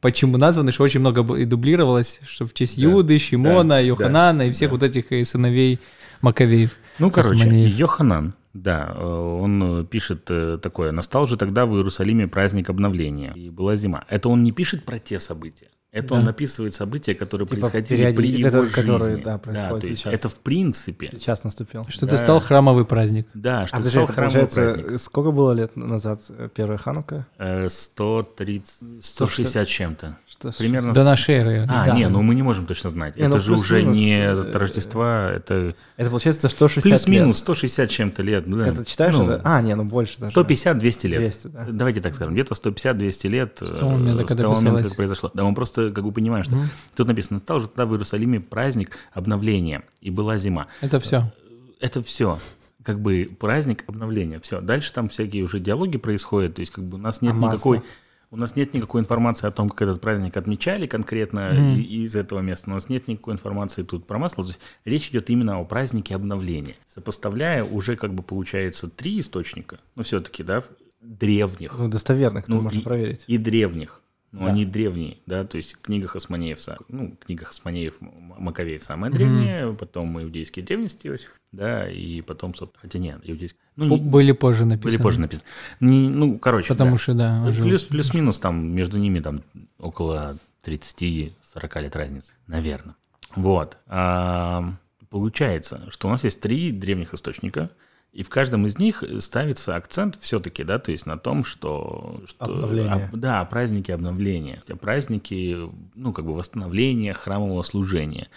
почему названы, что очень много и дублировалось, что в честь Да, Иуды, Шимона, да, Йоханана и да, всех да. вот этих э, сыновей Маковеев. Ну, короче, Космонеев. Йоханан, да, э, он э, пишет такое. «Настал же тогда в Иерусалиме праздник обновления, и была зима». Это он не пишет про те события. Это он Да. описывает события, которые Типа происходили при его которые- жизни. которые, да, происходят есть сейчас. Это в принципе. Сейчас наступил. Что Да. это стал храмовый праздник. Да, что А подожди, стал это храмовый праздник. сколько было лет назад э, первая Ханука? Э, 130, 160 чем-то. Что Примерно До нашей эры. А, Да. не, ну мы не можем точно знать. Не, это ну, же уже не э, от Рождества, это Это получается 160 плюс-минус лет. 160 чем-то лет. Ну, да. Когда ты читаешь Ну, это? А, не, ну больше даже. 150-200 лет. 200, да. Давайте так скажем, где-то 150-200 лет э, С того момента, с когда того момента, как произошло. Да, мы просто как бы понимаем, что Мгм. тут написано, стал же тогда в Иерусалиме праздник обновления, и была зима. Это все. Это все как бы праздник обновления. Все. Дальше там всякие уже диалоги происходят. То есть как бы у нас нет А масло? никакой у нас нет никакой информации о том, как этот праздник отмечали конкретно и- из этого места. У нас нет никакой информации тут про масло. То есть речь идет именно о празднике обновления. Сопоставляя уже как бы получается три источника, ну все-таки, да, древних Ну, достоверных, ну, можно и- проверить. и древних. Ну, Да. они древние, да, то есть книга Хасманеев, са- ну, книга Хасманеев, Маковеев самая древняя, потом иудейские древности, Иосиф, да, и потом, собственно, хотя нет, иудейские, ну, не- Были позже написаны. были позже написаны. Не- ну, короче, Потому да. что, да, жил. Плюс, плюс-минус там между ними там около 30-40 лет разницы, наверное. Вот. А, получается, что у нас есть три древних источника, и в каждом из них ставится акцент все-таки, да, то есть на том, что... что Обновление. а, да, праздники обновления. А праздники, ну, как бы восстановления храмового служения.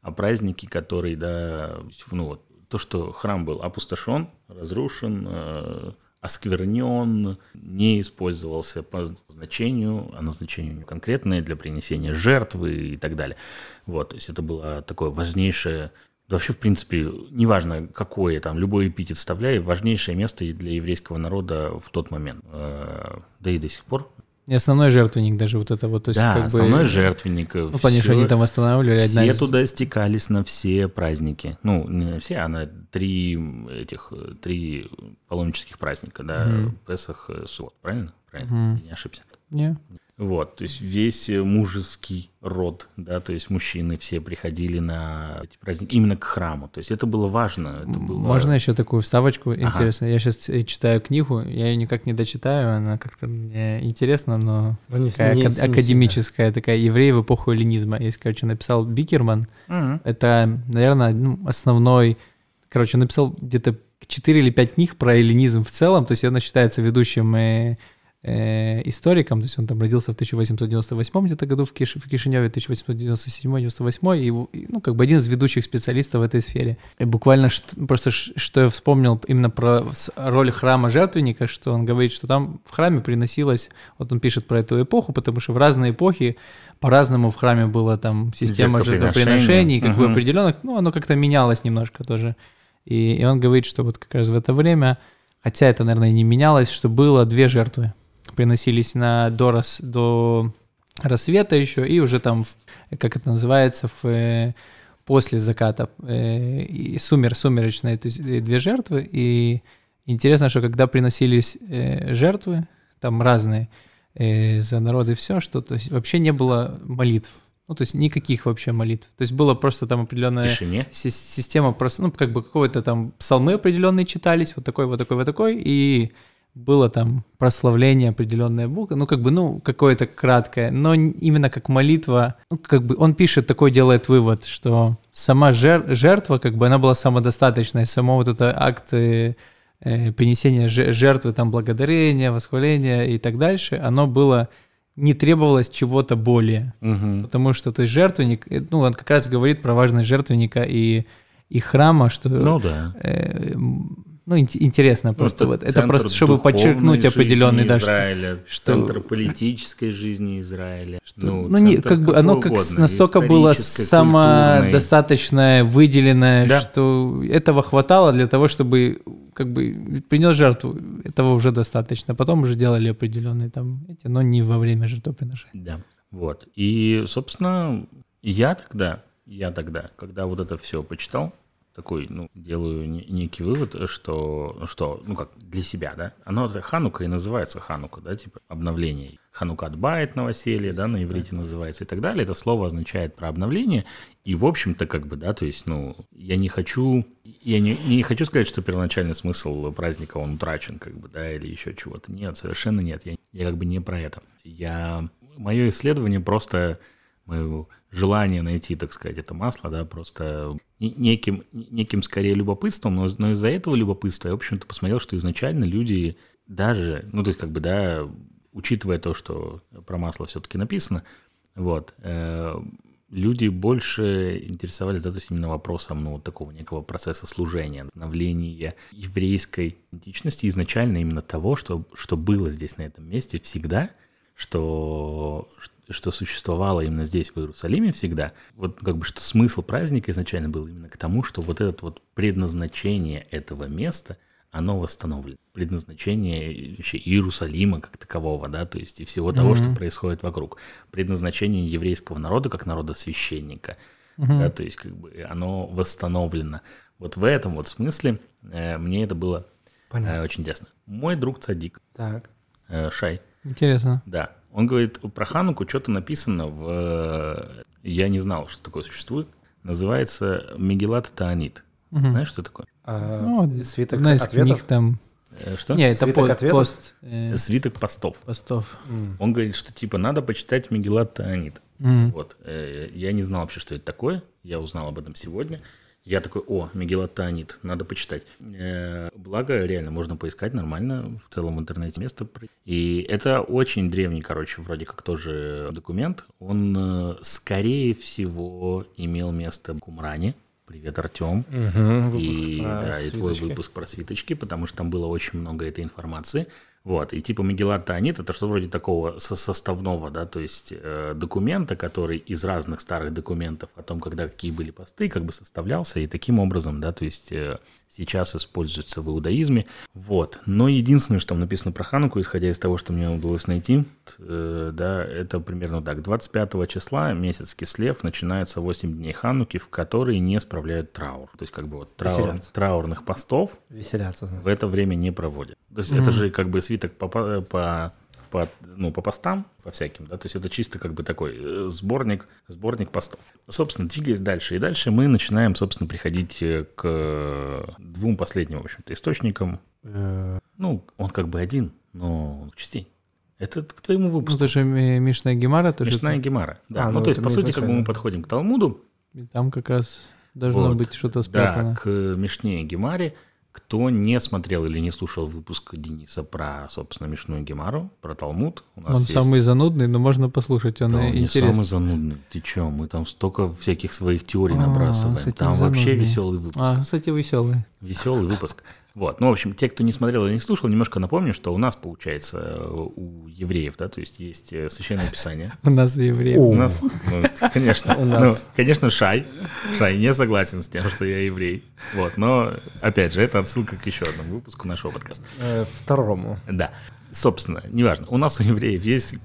А праздники, которые, да, ну, вот, то, что храм был опустошен, разрушен, э, осквернен, не использовался по назначению, а назначению конкретное для принесения жертвы и так далее. Вот, то есть это было такое важнейшее, вообще, в принципе, неважно, какое там, любой эпитет вставляй, важнейшее место и для еврейского народа в тот момент. Э, Да и до сих пор. И основной жертвенник даже вот это вот. То есть да, как основной бы, жертвенник. Ну, понятно, что всё- они там восстанавливали. все из- туда стекались на все праздники. Ну, не на все, а на три этих, э, три паломнических праздника, да, Мгм. Песах, э, Суббот, правильно? Правильно. Я не ошибся. Не. Вот, то есть весь э, мужеский род, да, то есть мужчины все приходили на эти праздники именно к храму. То есть это было важно. Это было... Можно еще такую вставочку интересную? Я сейчас читаю книгу, я ее никак не дочитаю, она как-то мне интересна, но Ну, не- такая не- не академическая, такая еврей в эпоху эллинизма. Есть, короче, написал Бикерман. Мгм. Это, наверное, ну, основной... Короче, он написал где-то 4 или 5 книг про эллинизм в целом, то есть он считается ведущим э, э, историком, то есть он там родился в 1898 где-то году в, Киш, в Кишиневе, 1897-98, и, ну, как бы один из ведущих специалистов в этой сфере. И буквально что- просто что я вспомнил именно про роль храма жертвенника, что он говорит, что там в храме приносилось, вот он пишет про эту эпоху, потому что в разные эпохи по-разному в храме была там система Жертвоприношений. как бы Мгм. определенных, ну, оно как-то менялось немножко тоже. И, и он говорит, что вот как раз в это время, хотя это, наверное, не менялось, что было две жертвы. Приносились на, до, рас, до рассвета еще, и уже там, как это называется, в, э, после заката, э, и сумер, сумеречные, то есть э, две жертвы. И интересно, что когда приносились жертвы, там разные, за народ и все, что то есть вообще не было молитв. Ну, то есть никаких вообще молитв. То есть было просто там определенная Тишине. си- система, просто, ну, как бы какой-то там псалмы определенные читались, вот такой, вот такой, вот такой, и было там прославление определенная буква, ну, как бы, ну, какое-то краткое, но именно как молитва, ну, как бы он пишет, такой делает вывод, что сама жер- жертва, как бы, она была самодостаточной, само вот это акт э, принесения же- жертвы, там, благодарения, восхваления и так дальше, оно было, не требовалось чего-то более. Мгм. Потому что то есть жертвенник, э, ну, он как раз говорит про важность жертвенника и, и храма, что Ну да. э, ну, ин- интересно просто Ну, вот. Это просто, чтобы подчеркнуть определенный, да, что, Израиля, что- центр политической жизни Израиля. ну, не, центр как бы оно как угодно, настолько было самодостаточное, выделенное, Да. что этого хватало для того, чтобы как бы принес жертву, этого уже достаточно. Потом уже делали определенные там эти, но не во время жертвоприношения. Да. Вот. И, собственно, я тогда, я тогда, когда вот это все почитал, такой, ну, делаю не- некий вывод, что, что, ну, как для себя, да, оно это Ханука и называется Ханука, да, типа обновление. Ханука отбает новоселье, да, на иврите называется и так далее. Это слово означает про обновление. И, в общем-то, как бы, да, то есть, ну, я не хочу, я не, не хочу сказать, что первоначальный смысл праздника, он утрачен, как бы, да, или еще чего-то. Нет, совершенно нет. Я, я как бы не про это. Я, мое исследование просто, мое желание найти, так сказать, это масло, да, просто не- неким, неким скорее любопытством, но, но из-за этого любопытства я, в общем-то, посмотрел, что изначально люди даже, ну, то есть, как бы, да, учитывая то, что про масло все-таки написано, вот, э, люди больше интересовались, да, то есть именно вопросом, ну, такого некого процесса служения, становления еврейской идентичности изначально именно того, что, что было здесь, на этом месте всегда, что, что существовало именно здесь, в Иерусалиме всегда. Вот как бы что смысл праздника изначально был именно к тому, что вот это вот предназначение этого места, оно восстановлено. Предназначение вообще Иерусалима как такового, да, то есть и всего того, что происходит вокруг. Предназначение еврейского народа как народа священника, да, то есть как бы оно восстановлено. Вот в этом вот смысле э, мне это было э, очень ясно. Мой друг Цадик, Так. э, Шай, Интересно. да, он говорит, про Хануку что-то написано в... э, Я не знал, что такое существует. Называется Мегелат Таанит. Знаешь, что такое? А, Ну, свиток Одна из ответов? книг там... Э, Что? Не, это Свиток по- пост э, Свиток постов. постов. М. Он говорит, что типа надо почитать Мегелат Таанит. М. Вот. э, Я не знал вообще, что это такое. Я узнал об этом сегодня. Я такой, о, Мегелат Таанит, надо почитать. Э, Благо, реально, можно поискать нормально в целом интернете место. И это очень древний, короче, вроде как тоже документ. Он, э, скорее всего, имел место в Кумране. Привет, Артем. Мгм, выпуск и, да, и твой свиточки. выпуск про свиточки, потому что там было очень много этой информации. Вот, и типа Мегелат Таанит это что вроде такого со- составного, да, то есть э, документа, который из разных старых документов о том, когда какие были посты, как бы составлялся, и таким образом, да, то есть э, сейчас используется в иудаизме. Вот, но единственное, что там написано про Хануку, исходя из того, что мне удалось найти, э, да, это примерно так. 25 числа, месяц Кислев, начинается 8 дней Хануки, в которые не справляют траур. То есть как бы вот траур, Веселятся. траурных постов Веселятся, значит. в это время не проводят. То есть это же как бы свиток по, по, по, ну, по постам, по всяким, да, то есть это чисто как бы такой э, сборник, сборник постов. Собственно, двигаясь дальше, и дальше мы начинаем, собственно, приходить э, к двум последним, в общем-то, источникам. Э, Ну, он как бы один, но частей. Это к твоему Ну, выпуску. это же Ми- Мишна и Гемара тоже. Мишна и Гемара. Да, А, ну, ну, то есть, это по сути, как бы мы подходим к Талмуду, И Там как раз должно Вот. быть что-то Да, спрятано. к Мишне и Гемаре. Кто не смотрел или не слушал выпуск Дениса про, собственно, Мишну и Гемару, про Талмуд, у нас Он есть... самый занудный, но можно послушать, он Да, он не интересный. самый занудный. Ты чё, мы там столько всяких своих теорий А, набрасываем. Там вообще занудный. веселый выпуск. А, кстати, веселый. Веселый выпуск. Вот, ну, в общем, те, кто не смотрел или не слушал, немножко напомню, что у нас, получается, у евреев, да, то есть есть э, Священное Писание. У нас евреи. У нас, ну, конечно, У ну, нас. конечно, Шай, Шай не согласен с тем, что я еврей, вот, но, опять же, это отсылка к еще одному выпуску нашего подкаста. Э, Второму. Да, собственно, неважно, у нас у евреев есть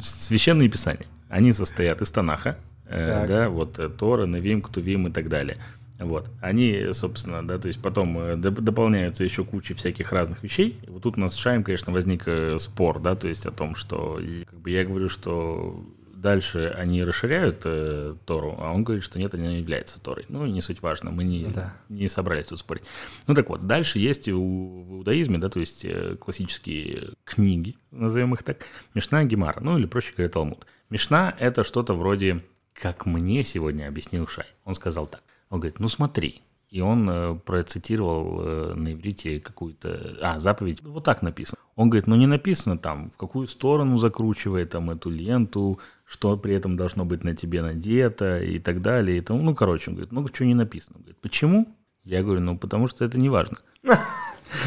Священные Писания, они состоят из Танаха, э, да, вот э, Тора, Навим, Ктувим и так далее. Вот. Они, собственно, да, то есть потом э, доп- дополняются еще кучей всяких разных вещей. И вот тут у нас с Шаем, конечно, возник э, спор, да, то есть о том, что и, как бы я говорю, что дальше они расширяют э, Тору, а он говорит, что нет, она не является Торой. Ну, не суть важно, мы не, Да. не собрались тут спорить. Ну так вот, дальше есть у, в иудаизме, да, то есть э, классические книги, назовем их так, Мишна и Гемара, ну или проще говоря, Талмуд. Мишна — это что-то вроде, как мне сегодня объяснил Шай. Он сказал так. Он говорит, ну смотри. И он э, процитировал э, на иврите какую-то... А, заповедь. Вот так написано. Он говорит, ну не написано там, в какую сторону закручивай там эту ленту, что при этом должно быть на тебе надето и так далее. И тому. Ну, короче, он говорит, ну что не написано. Он говорит, почему? Я говорю, ну потому что это не важно.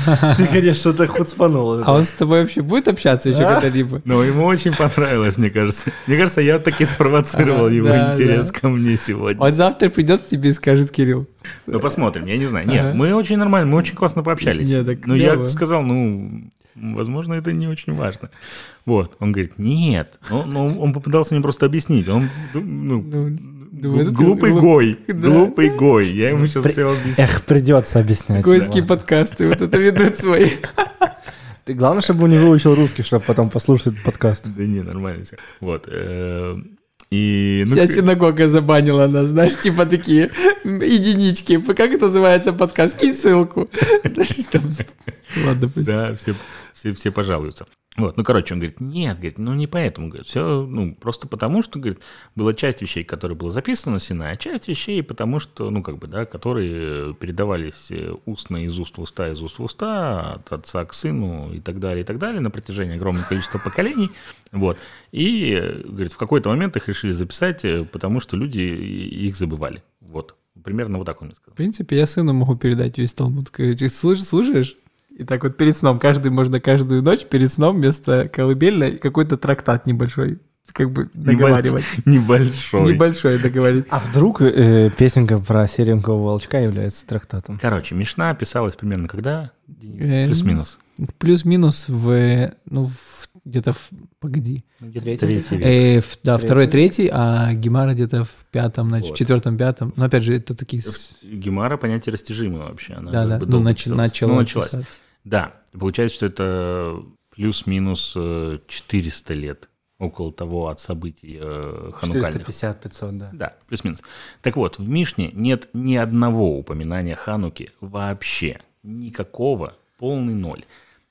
Ты, конечно, так хуцпанул. А он с тобой вообще будет общаться еще когда-либо? Но ему очень понравилось, мне кажется. Мне кажется, я таки спровоцировал Ага, его интерес ко мне сегодня. Он завтра придет к тебе и скажет, Кирилл. Ну, посмотрим, я не знаю. Нет, мы очень нормально, мы очень классно пообщались. Так Но я сказал, ну, возможно, это не очень важно. Вот, он говорит, нет. Ну, ну, он попытался мне просто объяснить. Он, ну, Глупый глуп- гой, Да. глупый гой. Я ему сейчас При- все объясню. Эх, придется объяснять. Гойские подкасты вот это ведут свои. Ты главное, чтобы он не выучил русский, чтобы потом послушать этот подкаст. Да не, нормально все. Вот. э, И, ну, Вся синагога забанила нас, знаешь, типа такие единички. Как это называется подкаст? Кинь ссылку. Ладно, пусть. Да, все, все, все пожалуются. Вот, ну, короче, он говорит, нет, говорит, ну, не поэтому, говорит, все, ну, просто потому, что, говорит, была часть вещей, которые было записано на Синай, а часть вещей, потому что, ну, как бы, да, которые передавались э, устно из уст в уста, из уст в уста, от отца к сыну и так далее, и так далее, на протяжении огромного количества поколений, вот, и, э, говорит, в какой-то момент их решили записать, э, потому что люди их забывали, вот, примерно вот так он мне сказал. В принципе, я сыну могу передать весь Талмуд. Говорить, «Слуш- Слушаешь? И так вот перед сном, каждый, можно каждую ночь перед сном вместо колыбельной какой-то трактат небольшой, как бы договаривать. Небольшой. Небольшой договаривать. А вдруг э, песенка про серенького волчка является трактатом? Короче, Мишна писалась примерно когда? Денис? Эм, Плюс-минус. Плюс-минус в, ну, в- где-то в, погоди. Третий Третий век. Э, в- да, Третий. второй, третий, а Гемара где-то в пятом, значит, Вот. четвертом, пятом. Но опять же, это такие... Гемара понятие растяжимое вообще. Она Да, да, ну, нач- начала Ну, началась. Да, получается, что это плюс-минус э, 400 лет около того от событий э, ханукальных. 450-500, да. Да, плюс-минус. Так вот, в Мишне нет ни одного упоминания Хануки вообще. Никакого. Полный ноль.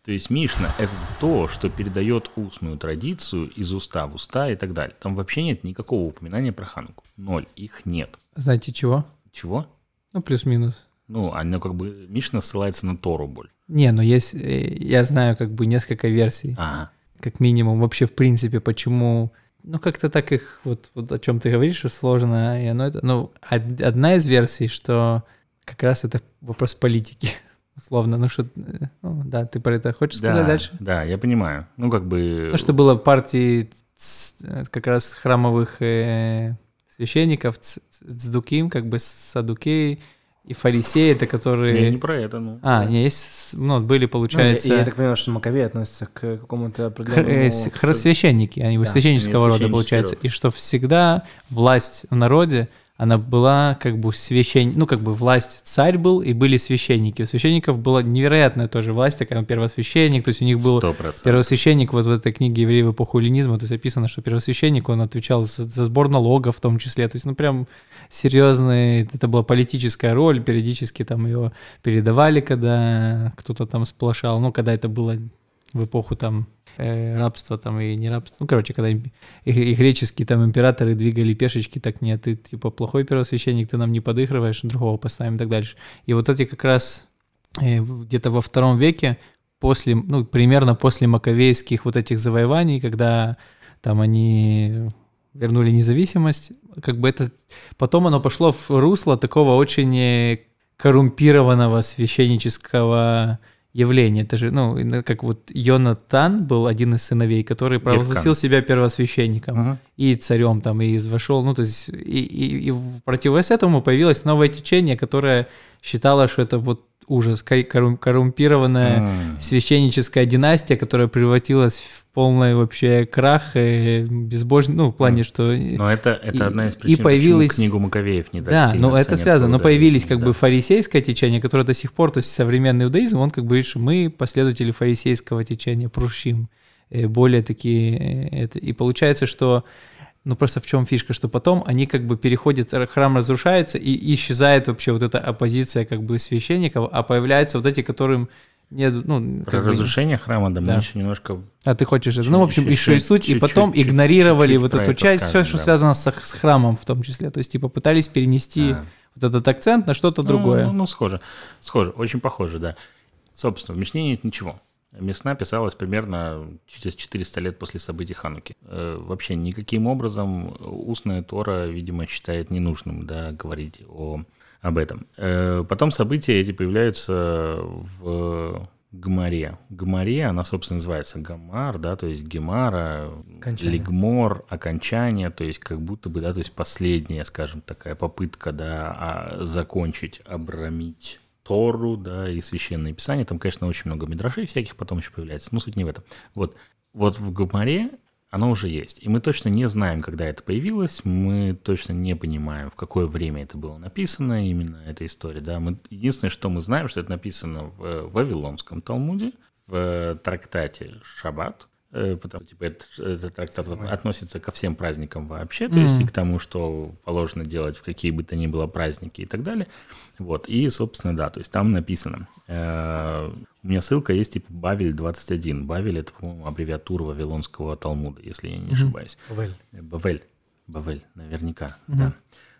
То есть Мишна – это то, что передает устную традицию из уста в уста и так далее. Там вообще нет никакого упоминания про Хануку. Ноль. Их нет. Знаете чего? Чего? Ну, плюс-минус. Ну, оно как бы Мишна ссылается на Тору боль. Не, но есть, э, я знаю как бы несколько версий, Ага. как минимум. Вообще, в принципе, почему... Ну, как-то так их, вот, вот о чем ты говоришь, что сложно, и оно это... Ну, од- одна из версий, что как раз это вопрос политики, условно. Ну, что... э, ну, да, ты про это хочешь сказать Да, дальше? да, я понимаю. Ну, как бы... Ну, что было партии э, как раз храмовых э, священников, цдуким, как бы садукей и фарисеи, это которые... Не, не про это, ну. А, не, есть, ну, были, Ну, получается... и я так понимаю, что Маковей относится к какому-то Хр- определенному... э, с- хросвященники, они Да, священнического они рода, получается. род. И что всегда власть в народе, она была как бы священ... Ну, как бы власть царь был, и были священники. У священников была невероятная тоже власть, такая первосвященник, то есть у них был Сто процентов. первосвященник, вот в этой книге «Евреи в эпоху эллинизма», то есть описано, что первосвященник, он отвечал за, за сбор налогов в том числе, то есть, ну, прям серьезный, это была политическая роль, периодически там ее передавали, когда кто-то там сплошал, ну, когда это было в эпоху там э, рабства там и не рабства, ну, короче, когда и, греческие там императоры двигали пешечки, так нет, ты типа плохой первосвященник, ты нам не подыгрываешь, другого поставим и так дальше. И вот эти как раз э, где-то во втором веке после, ну, примерно после маковейских вот этих завоеваний, когда там они вернули независимость, как бы это... Потом оно пошло в русло такого очень э, коррумпированного священнического явления. Это же, ну, как вот Йонатан был один из сыновей, который провозгласил себя первосвященником uh-huh. и царем там, и вошел, ну, то есть, и, и, и в противовес этому появилось новое течение, которое считало, что это вот ужас, коррумпированная mm. священническая династия, которая превратилась в полный вообще крах и безбожный, ну, в плане, что... Но это, это одна из причин, и появилась... книгу Маковеев не так Да, но это связано, но появились как да. бы фарисейское течение, которое до сих пор, то есть современный иудаизм, он как бы говорит, что мы последователи фарисейского течения, прушим, э, более такие... Э, это, и получается, что ну просто в чем фишка, что потом они как бы переходят, храм разрушается и исчезает вообще вот эта оппозиция как бы священников, а появляются вот эти, которым нет, ну, Про разрушение бы, храма, да, да, мы еще немножко... А ты хочешь это? Ну, в общем, еще и суть, чуть, и потом чуть, игнорировали чуть, вот эту часть, скажем, все, что да. связано с, с храмом в том числе. То есть, типа, пытались перенести а. вот этот акцент на что-то ну, другое. Ну, ну, схоже, схоже, очень похоже, да. Собственно, в Мишне нет ничего. Месна писалась примерно через 400 лет после событий Хануки. Э, вообще никаким образом устная Тора, видимо, считает ненужным да, говорить о, об этом. Э, потом события эти появляются в Гмаре. Гмаре, она, собственно, называется Гамар, да, то есть Гемара, окончание. Лигмор, окончание, то есть как будто бы, да, то есть последняя, скажем, такая попытка, да, а, закончить, обрамить Тору, да, и Священное Писание. Там, конечно, очень много мидрашей всяких потом еще появляется, но суть не в этом. Вот, вот в Гумаре оно уже есть. И мы точно не знаем, когда это появилось, мы точно не понимаем, в какое время это было написано, именно эта история. Да? Мы, единственное, что мы знаем, что это написано в Вавилонском Талмуде, в трактате Шаббат, Э, потому что типа, этот, этот трактат Самое. относится ко всем праздникам вообще, то mm-hmm. есть и к тому, что положено делать в какие бы то ни было праздники и так далее. Вот, и, собственно, да, то есть там написано, э, у меня ссылка есть типа Бавель 21. Бавель это, по-моему, аббревиатура Вавилонского Талмуда, если я не ошибаюсь. Бавель. Э, Бавель. Бавель, наверняка, mm-hmm. да.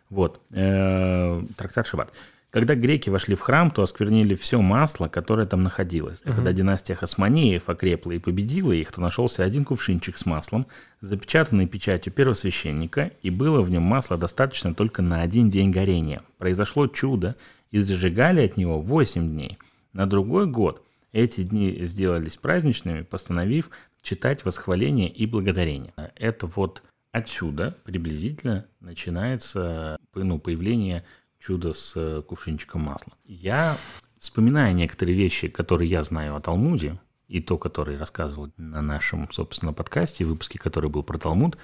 Вот, э, трактат Шаббат. Когда греки вошли в храм, то осквернили все масло, которое там находилось. А когда династия Хасманеев окрепла и победила их, то нашелся один кувшинчик с маслом, запечатанный печатью первосвященника, и было в нем масла достаточно только на один день горения. Произошло чудо, и зажигали от него 8 дней. На другой год эти дни сделались праздничными, постановив читать восхваление и благодарение. Это вот отсюда приблизительно начинается ну, появление чудо с э, кувшинчиком масла. Я, вспоминая некоторые вещи, которые я знаю о Талмуде, и то, которое рассказывал на нашем, собственно, подкасте, выпуске, который был про Талмуд,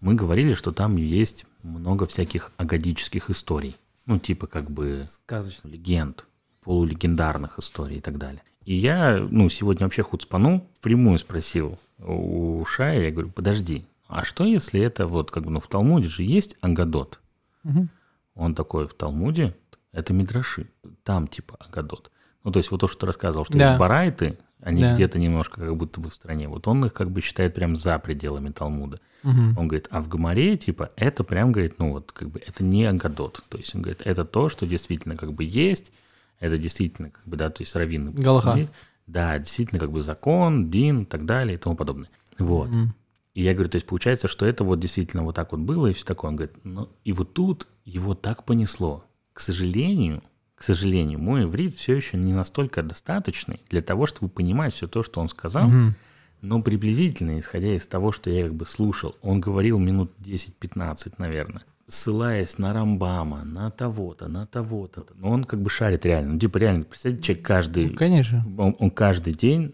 мы говорили, что там есть много всяких агадических историй. Ну, типа как бы... Сказочных. Легенд, полулегендарных историй и так далее. И я, ну, сегодня вообще хуцпану, впрямую спросил у Шая, я говорю, подожди, а что если это вот, как бы, ну, в Талмуде же есть Агадот? Угу. Он такой в Талмуде, это Мидраши, там типа Агадот. Ну, то есть вот то, что ты рассказывал, что да. есть барайты, они да. где-то немножко как будто бы в стране. Вот он их как бы считает прям за пределами Талмуда. Угу. Он говорит, а в Гамаре, типа, это прям, говорит, ну вот, как бы, это не Агадот. То есть он говорит, это то, что действительно как бы есть, это действительно как бы, да, то есть раввины. Галаха. Да, действительно как бы закон, дин и так далее и тому подобное. Вот. Угу. И я говорю, то есть получается, что это вот действительно вот так вот было и все такое. Он говорит, ну и вот тут его так понесло. К сожалению, к сожалению, мой иврит все еще не настолько достаточный для того, чтобы понимать все то, что он сказал, угу. но приблизительно, исходя из того, что я как бы слушал, он говорил минут 10-15, наверное, ссылаясь на Рамбама, на того-то, на того-то. Но он как бы шарит реально. Ну, типа реально, представьте, человек каждый... Ну, конечно. Он, он каждый день...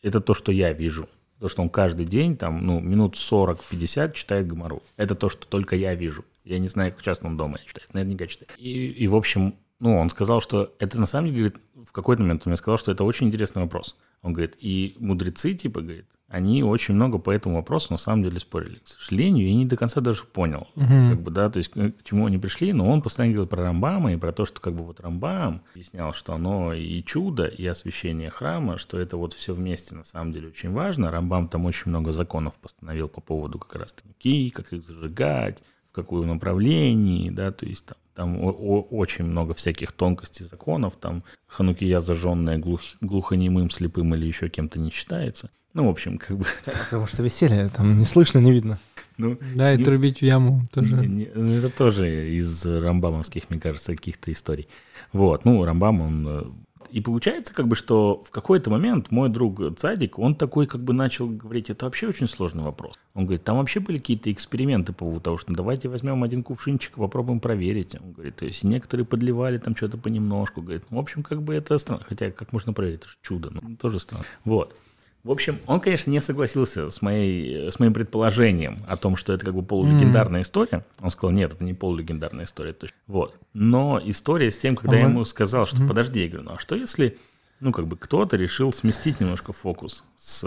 Это то, что я вижу. То, что он каждый день, там, ну, минут 40-50 читает Гамару. Это то, что только я вижу. Я не знаю, как часто он дома читает. Наверняка читает. И, и, в общем, ну, он сказал, что это на самом деле, говорит, в какой-то момент он мне сказал, что это очень интересный вопрос. Он говорит, и мудрецы, типа, говорит, они очень много по этому вопросу на самом деле спорили. К сожалению, я не до конца даже понял, угу. как бы, да, то есть к чему они пришли, но он постоянно говорил про Рамбама и про то, что как бы вот Рамбам объяснял, что оно и чудо, и освящение храма, что это вот все вместе на самом деле очень важно. Рамбам там очень много законов постановил по поводу как раз таки, как их зажигать, каком направлении, да, то есть там там о- о- очень много всяких тонкостей законов, там ханукия зажженная глух- глухонемым, слепым или еще кем-то не считается. Ну, в общем, как бы... Потому что веселье, там не слышно, не видно. Ну, Да, и не- трубить в яму тоже. Не- не- ну, Это тоже из рамбамовских, мне кажется, каких-то историй. Вот, ну, Рамбам, он... И получается, как бы, что в какой-то момент мой друг Цадик, он такой, как бы, начал говорить, это вообще очень сложный вопрос. Он говорит, там вообще были какие-то эксперименты по поводу того, что ну, давайте возьмем один кувшинчик попробуем проверить. Он говорит, то есть некоторые подливали там что-то понемножку. Говорит, ну, в общем, как бы это странно. Хотя, как можно проверить, это же чудо, ну, тоже странно. Вот. В общем, он, конечно, не согласился с, моей, с моим предположением о том, что это как бы полулегендарная история. Он сказал, нет, это не полулегендарная история. точно. Вот. Но история с тем, когда А я ему сказал, что подожди, я говорю, ну а что если, ну как бы кто-то решил сместить немножко фокус с,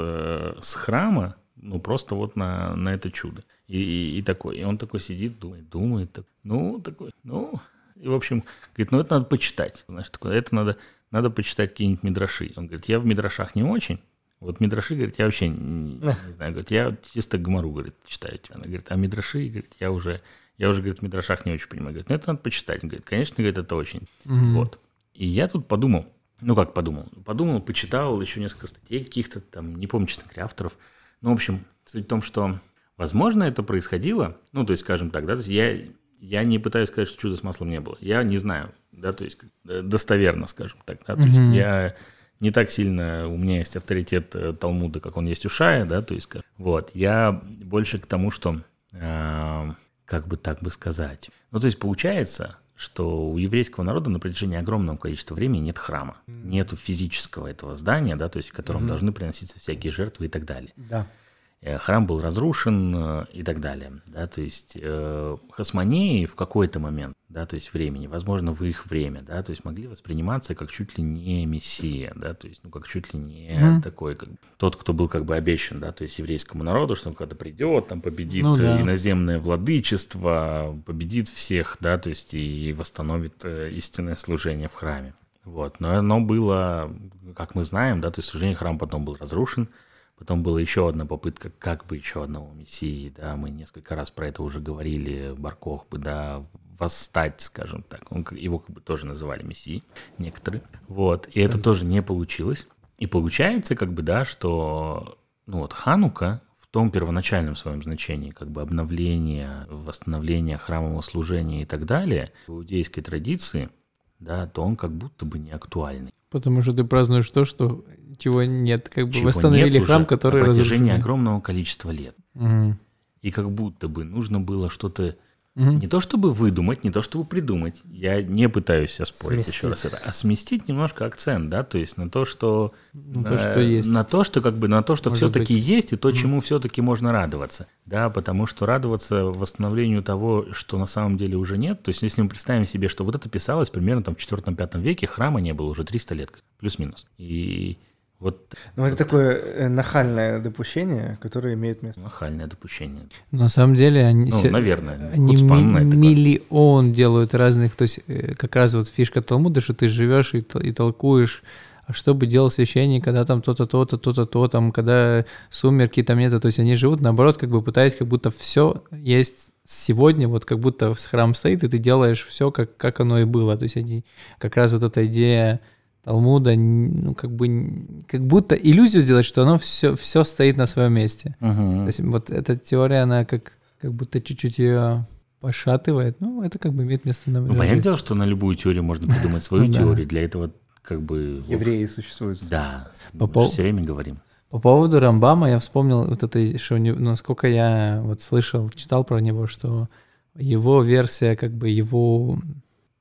с храма, ну просто вот на, на это чудо. И, и, и такой, и он такой сидит, думает, думает, так, ну такой, ну, и в общем, говорит, ну это надо почитать. Значит, это надо, надо почитать какие-нибудь мидраши. Он говорит, я в мидрашах не очень, вот Мидраши, говорит, я вообще не, не знаю, говорит, я чисто Гамару, говорит, читаю. Она говорит, а Мидраши, говорит, я уже, я уже, говорит, в Мидрашах не очень понимаю. Говорит, ну это надо почитать. Говорит, конечно, говорит, это очень. Вот. И я тут подумал, ну как подумал? Подумал, почитал еще несколько статей каких-то, там, не помню, честно говоря, авторов. Ну, в общем, суть в том, что, возможно, это происходило, ну, то есть, скажем так, да, то есть я, я не пытаюсь сказать, что чуда с маслом не было. Я не знаю, да, то есть, э, достоверно, скажем так, да, то есть я не так сильно, у меня есть авторитет э, Талмуда, как он есть у Шая, да, то есть, вот, я больше к тому, что, э, как бы так бы сказать, ну, то есть, получается, что у еврейского народа на протяжении огромного количества времени нет храма, нету физического этого здания, да, то есть, в котором должны приноситься всякие жертвы и так далее. Да. Э, Храм был разрушен э, и так далее. Да? То есть э, хасмонеи в какой-то момент, да, то есть времени, возможно, в их время, да, то есть могли восприниматься как чуть ли не мессия, да, то есть, ну, как чуть ли не такой, как тот, кто был как бы обещан, да, то есть еврейскому народу, что он когда придет, там победит Ну да. э, иноземное владычество, победит всех, да, то есть и восстановит истинное служение в храме. Вот, но оно было, как мы знаем, да, то есть, к сожалению, храм потом был разрушен, Потом была еще одна попытка, как бы еще одного мессии, да, мы несколько раз про это уже говорили, Баркох бы, да, восстать, скажем так. Он, его как бы тоже называли мессией, некоторые. Вот, и это тоже не получилось. И получается, как бы, да, что, ну вот, Ханука в том первоначальном своем значении, как бы обновление, восстановление храмового служения и так далее, в иудейской традиции, да, то он как будто бы не актуальный. Потому что ты празднуешь то, что чего нет. Как бы Чего восстановили храм, который на протяжении разрушен. огромного количества лет. Мгм. И как будто бы нужно было что-то Мгм. не то чтобы выдумать, не то чтобы придумать. Я не пытаюсь оспорить Сместить. еще раз это, а сместить немножко акцент, да, то есть на то, что На то, э, что есть. на то, что как бы на то, что Может все-таки есть, и то, чему все-таки можно радоваться, да, потому что радоваться восстановлению того, что на самом деле уже нет. То есть если мы представим себе, что вот это писалось примерно там в 4-5 веке, храма не было уже 300 лет, плюс-минус. И вот Ну, это такое э, нахальное допущение, которое имеет место. нахальное допущение. На самом деле они, Ну, се- наверное, они ми- миллион делают разных, то есть э, как раз вот фишка Талмуда, что ты живешь и, и толкуешь, а что бы делал священник, когда там то-то, то-то, то-то, то, там, когда сумерки там нет, то есть они живут, наоборот, как бы пытаясь, как будто все есть сегодня, вот как будто с храм стоит, и ты делаешь все, как, как оно и было. То есть они, как раз вот эта идея Талмуда, ну, как бы, как будто иллюзию сделать, что оно все, все стоит на своем месте. Мгм. То есть вот эта теория, она как, как будто чуть-чуть ее пошатывает. Ну, это как бы имеет место на Ну, понятное дело, что на любую теорию можно придумать свою Ну теорию. Для этого как бы... Евреи существуют. Да, По мы все время говорим. По поводу Рамбама я вспомнил вот это, что насколько я вот слышал, читал про него, что его версия, как бы его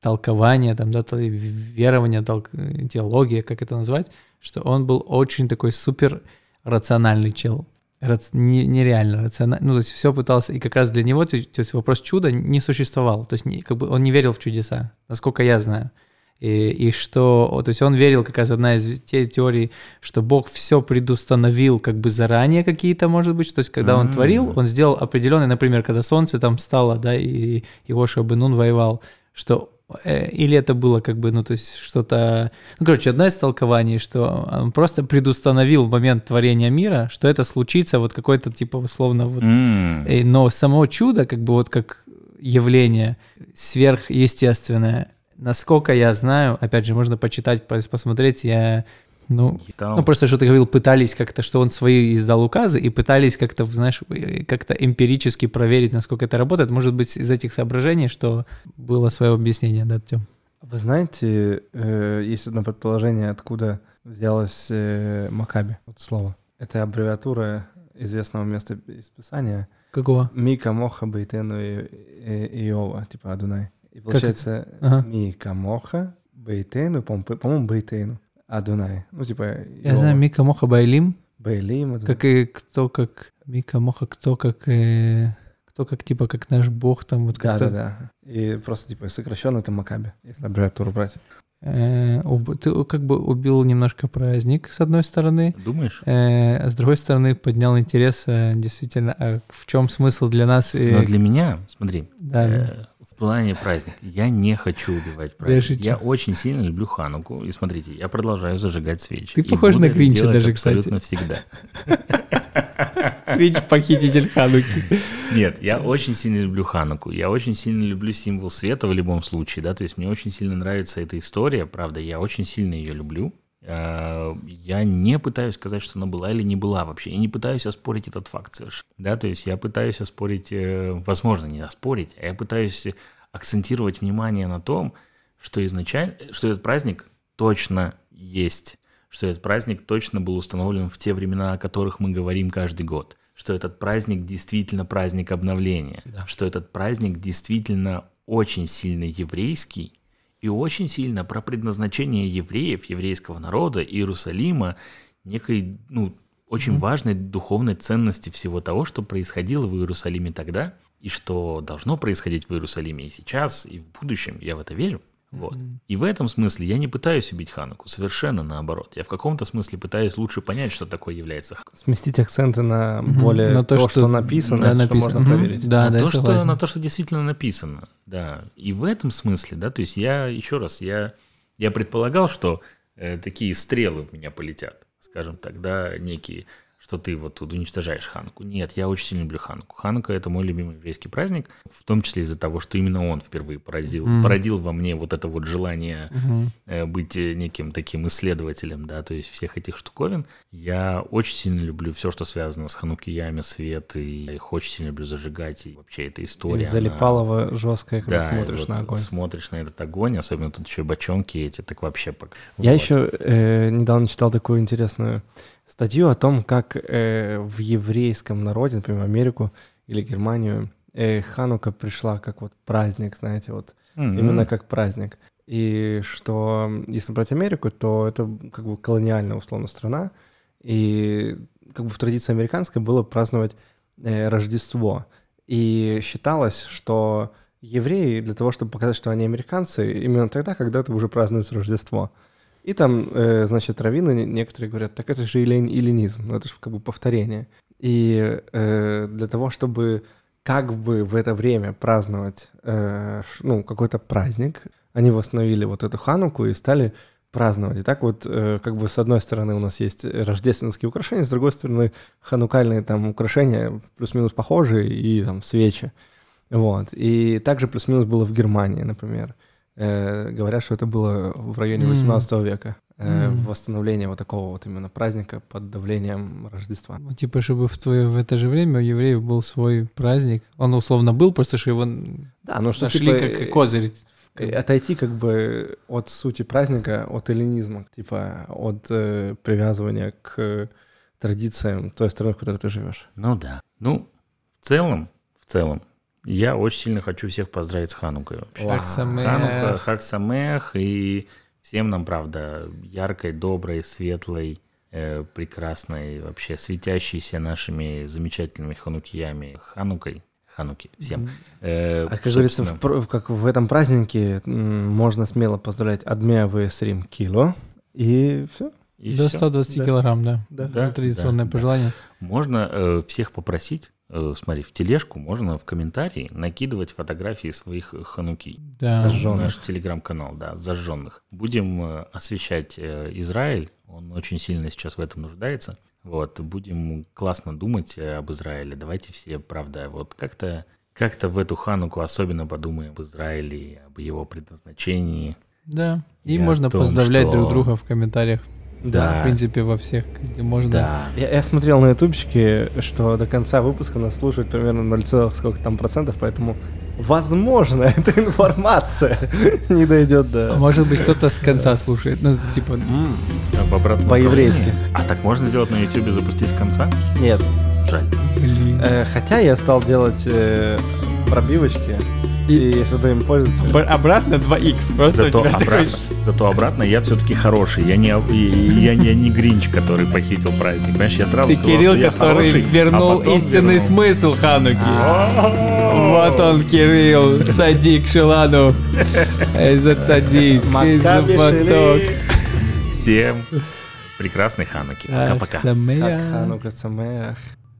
толкование, там, да, верование, толк- теология, как это назвать, что он был очень такой супер рациональный чел. Рац- не- нереально рациональный. Ну, то есть все пытался, и как раз для него, то есть, вопрос чуда не существовал. То есть не- как бы он не верил в чудеса, насколько я знаю. И, и что, то есть он верил, как раз одна из те теорий, что Бог все предустановил как бы заранее какие-то, может быть, то есть когда он М. творил, он сделал определенный, например, когда солнце там стало, да, и Иошуа бен Нун воевал, что или это было как бы, ну, то есть что-то... Ну, короче, одно из толкований, что он просто предустановил в момент творения мира, что это случится вот какой-то, типа, условно, вот. Э, Но само чудо, как бы вот как явление сверхъестественное, насколько я знаю, опять же, можно почитать, пос- посмотреть, я Ну, там- ну, просто что ты говорил, пытались как-то, что он свои издал указы, и пытались как-то, знаешь, э, как-то эмпирически проверить, насколько это работает. Может быть, из этих соображений, что было свое объяснение, да, Тём? Вы знаете, э, есть одно предположение, откуда взялось э, Макаби, вот слово. Это аббревиатура известного места из Писания. Какого? Мика, Моха, Бейтену и, и- Иова, типа Адунай. И получается Ага. Мика, Моха, Бейтену, по- по-моему, Бейтену, Адунай. Ну, типа Я Иова. знаю Мика Моха Байлим, Бейлим, Адунай. как и кто как Мика Моха, кто как э, кто как типа как наш бог там вот Да, как-то да, да. И просто, типа, сокращенно это Макаби, если аббревиатуру брать. э, ты как бы убил немножко праздник с одной стороны, Думаешь? э, а с другой стороны поднял интерес э, действительно, а в чем смысл для нас? Но для меня, смотри, да, плане праздника, я не хочу убивать праздник. Я очень сильно люблю Хануку. И смотрите, я продолжаю зажигать свечи. Ты похож на Гринча даже, кстати. Абсолютно всегда. Гринч похититель Хануки. Нет, я очень сильно люблю Хануку. Я очень сильно люблю символ света в любом случае, да, то есть мне очень сильно нравится эта история, правда, я очень сильно ее люблю. Э, Я не пытаюсь сказать, что она была или не была вообще. Я не пытаюсь оспорить этот факт совершенно. Да, то есть я пытаюсь оспорить, э, возможно, не оспорить, а я пытаюсь акцентировать внимание на том, что изначально, что этот праздник точно есть, что этот праздник точно был установлен в те времена, о которых мы говорим каждый год, что этот праздник действительно праздник обновления, что этот праздник действительно очень сильно еврейский и очень сильно про предназначение евреев, еврейского народа, Иерусалима, некой, ну, очень важной духовной ценности всего того, что происходило в Иерусалиме тогда, и что должно происходить в Иерусалиме и сейчас, и в будущем, я в это верю. Вот. И в этом смысле я не пытаюсь убить Хануку, совершенно наоборот. Я в каком-то смысле пытаюсь лучше понять, что такое является Ханука. Сместить акценты на более На то, то, что, что- написано, да, что написано. можно Мгм. проверить. Да, на, да, то, что, на то, что действительно написано, да. И в этом смысле, да, то есть я, еще раз, я, я предполагал, что э, такие стрелы в меня полетят, скажем так, да, некие, что ты вот тут уничтожаешь Хануку. Нет, я очень сильно люблю Хануку. Ханука – это мой любимый еврейский праздник, в том числе из-за того, что именно он впервые поразил, Мгм. породил во мне вот это вот желание э, быть э, неким таким исследователем, да, то есть всех этих штуковин. Я очень сильно люблю все, что связано с ханукиями, свет, и я их очень сильно люблю зажигать, и вообще эта И история. она- жесткое, когда да, смотришь вот на огонь. смотришь на этот огонь, особенно тут еще и бочонки эти, так вообще... Я вот. еще э, недавно читал такую интересную статью о том, как э, в еврейском народе, например, Америку или Германию, э, Ханука пришла как вот праздник, знаете, вот М, именно как праздник. И что, если брать Америку, то это как бы колониальная, условно, страна. И как бы в традиции американской было праздновать э, Рождество. И считалось, что евреи для того, чтобы показать, что они американцы, именно тогда, когда это уже празднуется Рождество. И там, э, значит, раввины не- некоторые говорят, так это же эллин- эллинизм, ну, это же как бы повторение. И э, для того, чтобы как бы в это время праздновать э, ну, какой-то праздник, они восстановили вот эту хануку и стали праздновать. И так вот, э, как бы с одной стороны у нас есть рождественские украшения, с другой стороны ханукальные там украшения плюс-минус похожие и там свечи. Вот. И также плюс-минус было в Германии, например. Э, говорят, что это было в районе М. 18 века. Э, М. Восстановление вот такого вот именно праздника под давлением Рождества. Ну, Типа, чтобы в, твое, в это же время у евреев был свой праздник. Он условно был, просто что его Да, ну что нашли типа, как э, козырь. отойти как бы от сути праздника, от эллинизма, типа от э, привязывания к традициям той страны, в которой ты живешь. Ну да. Ну, в целом, в целом, я очень сильно хочу всех поздравить с Ханукой вообще. Вау. Хаг Самех. Ханука, Хаг Самех, и всем нам, правда, яркой, доброй, светлой, э, прекрасной, вообще светящейся нашими замечательными ханукиями, Ханукой, Хануки, всем. Э, А как говорится, в, собственно, как в этом празднике можно смело поздравлять Адмея Весрим Кило, и все. и До всё. 120 Да. килограмм, да. Да. Да, Традиционное да, да. пожелание. Можно э, всех попросить, э, смотри, в тележку можно в комментарии накидывать фотографии своих хануки. Да. Зажжённых. в наш телеграм-канал, да, зажженных. Будем э, освещать э, Израиль, он очень сильно сейчас в этом нуждается. Вот, будем классно думать об Израиле. Давайте все, правда, вот как-то как-то в эту хануку особенно подумаем об Израиле, об его предназначении. Да. И И можно том, поздравлять что- друг друга в комментариях. Да. В принципе, во всех, где можно. Да. Я, я смотрел на ютубчике, что до конца выпуска нас слушают примерно 0, сколько там процентов, поэтому возможно эта информация не дойдет А до... Может быть, кто-то с конца слушает. Ну, типа, обратном По-еврейски. А так можно сделать на YouTube запустить с конца? Нет. Жаль. блин. Э, хотя я стал делать э, пробивочки, и, И- если кто им пользуется... Б- Обратно 2х. Просто Зато у тебя такой... обратно, зато обратно я все-таки хороший. Я не, и- я, не, не Гринч, который похитил праздник. Понимаешь, я сразу Ты сказал, Кирилл, что я который хороший, вернул а истинный вернул. смысл Хануки. А. Вот он, Кирилл, цадик Шилану. Эйза цадик, эйза Макаби поток. Всем прекрасной Хануки. Ах, Пока-пока. Ханука Самеах.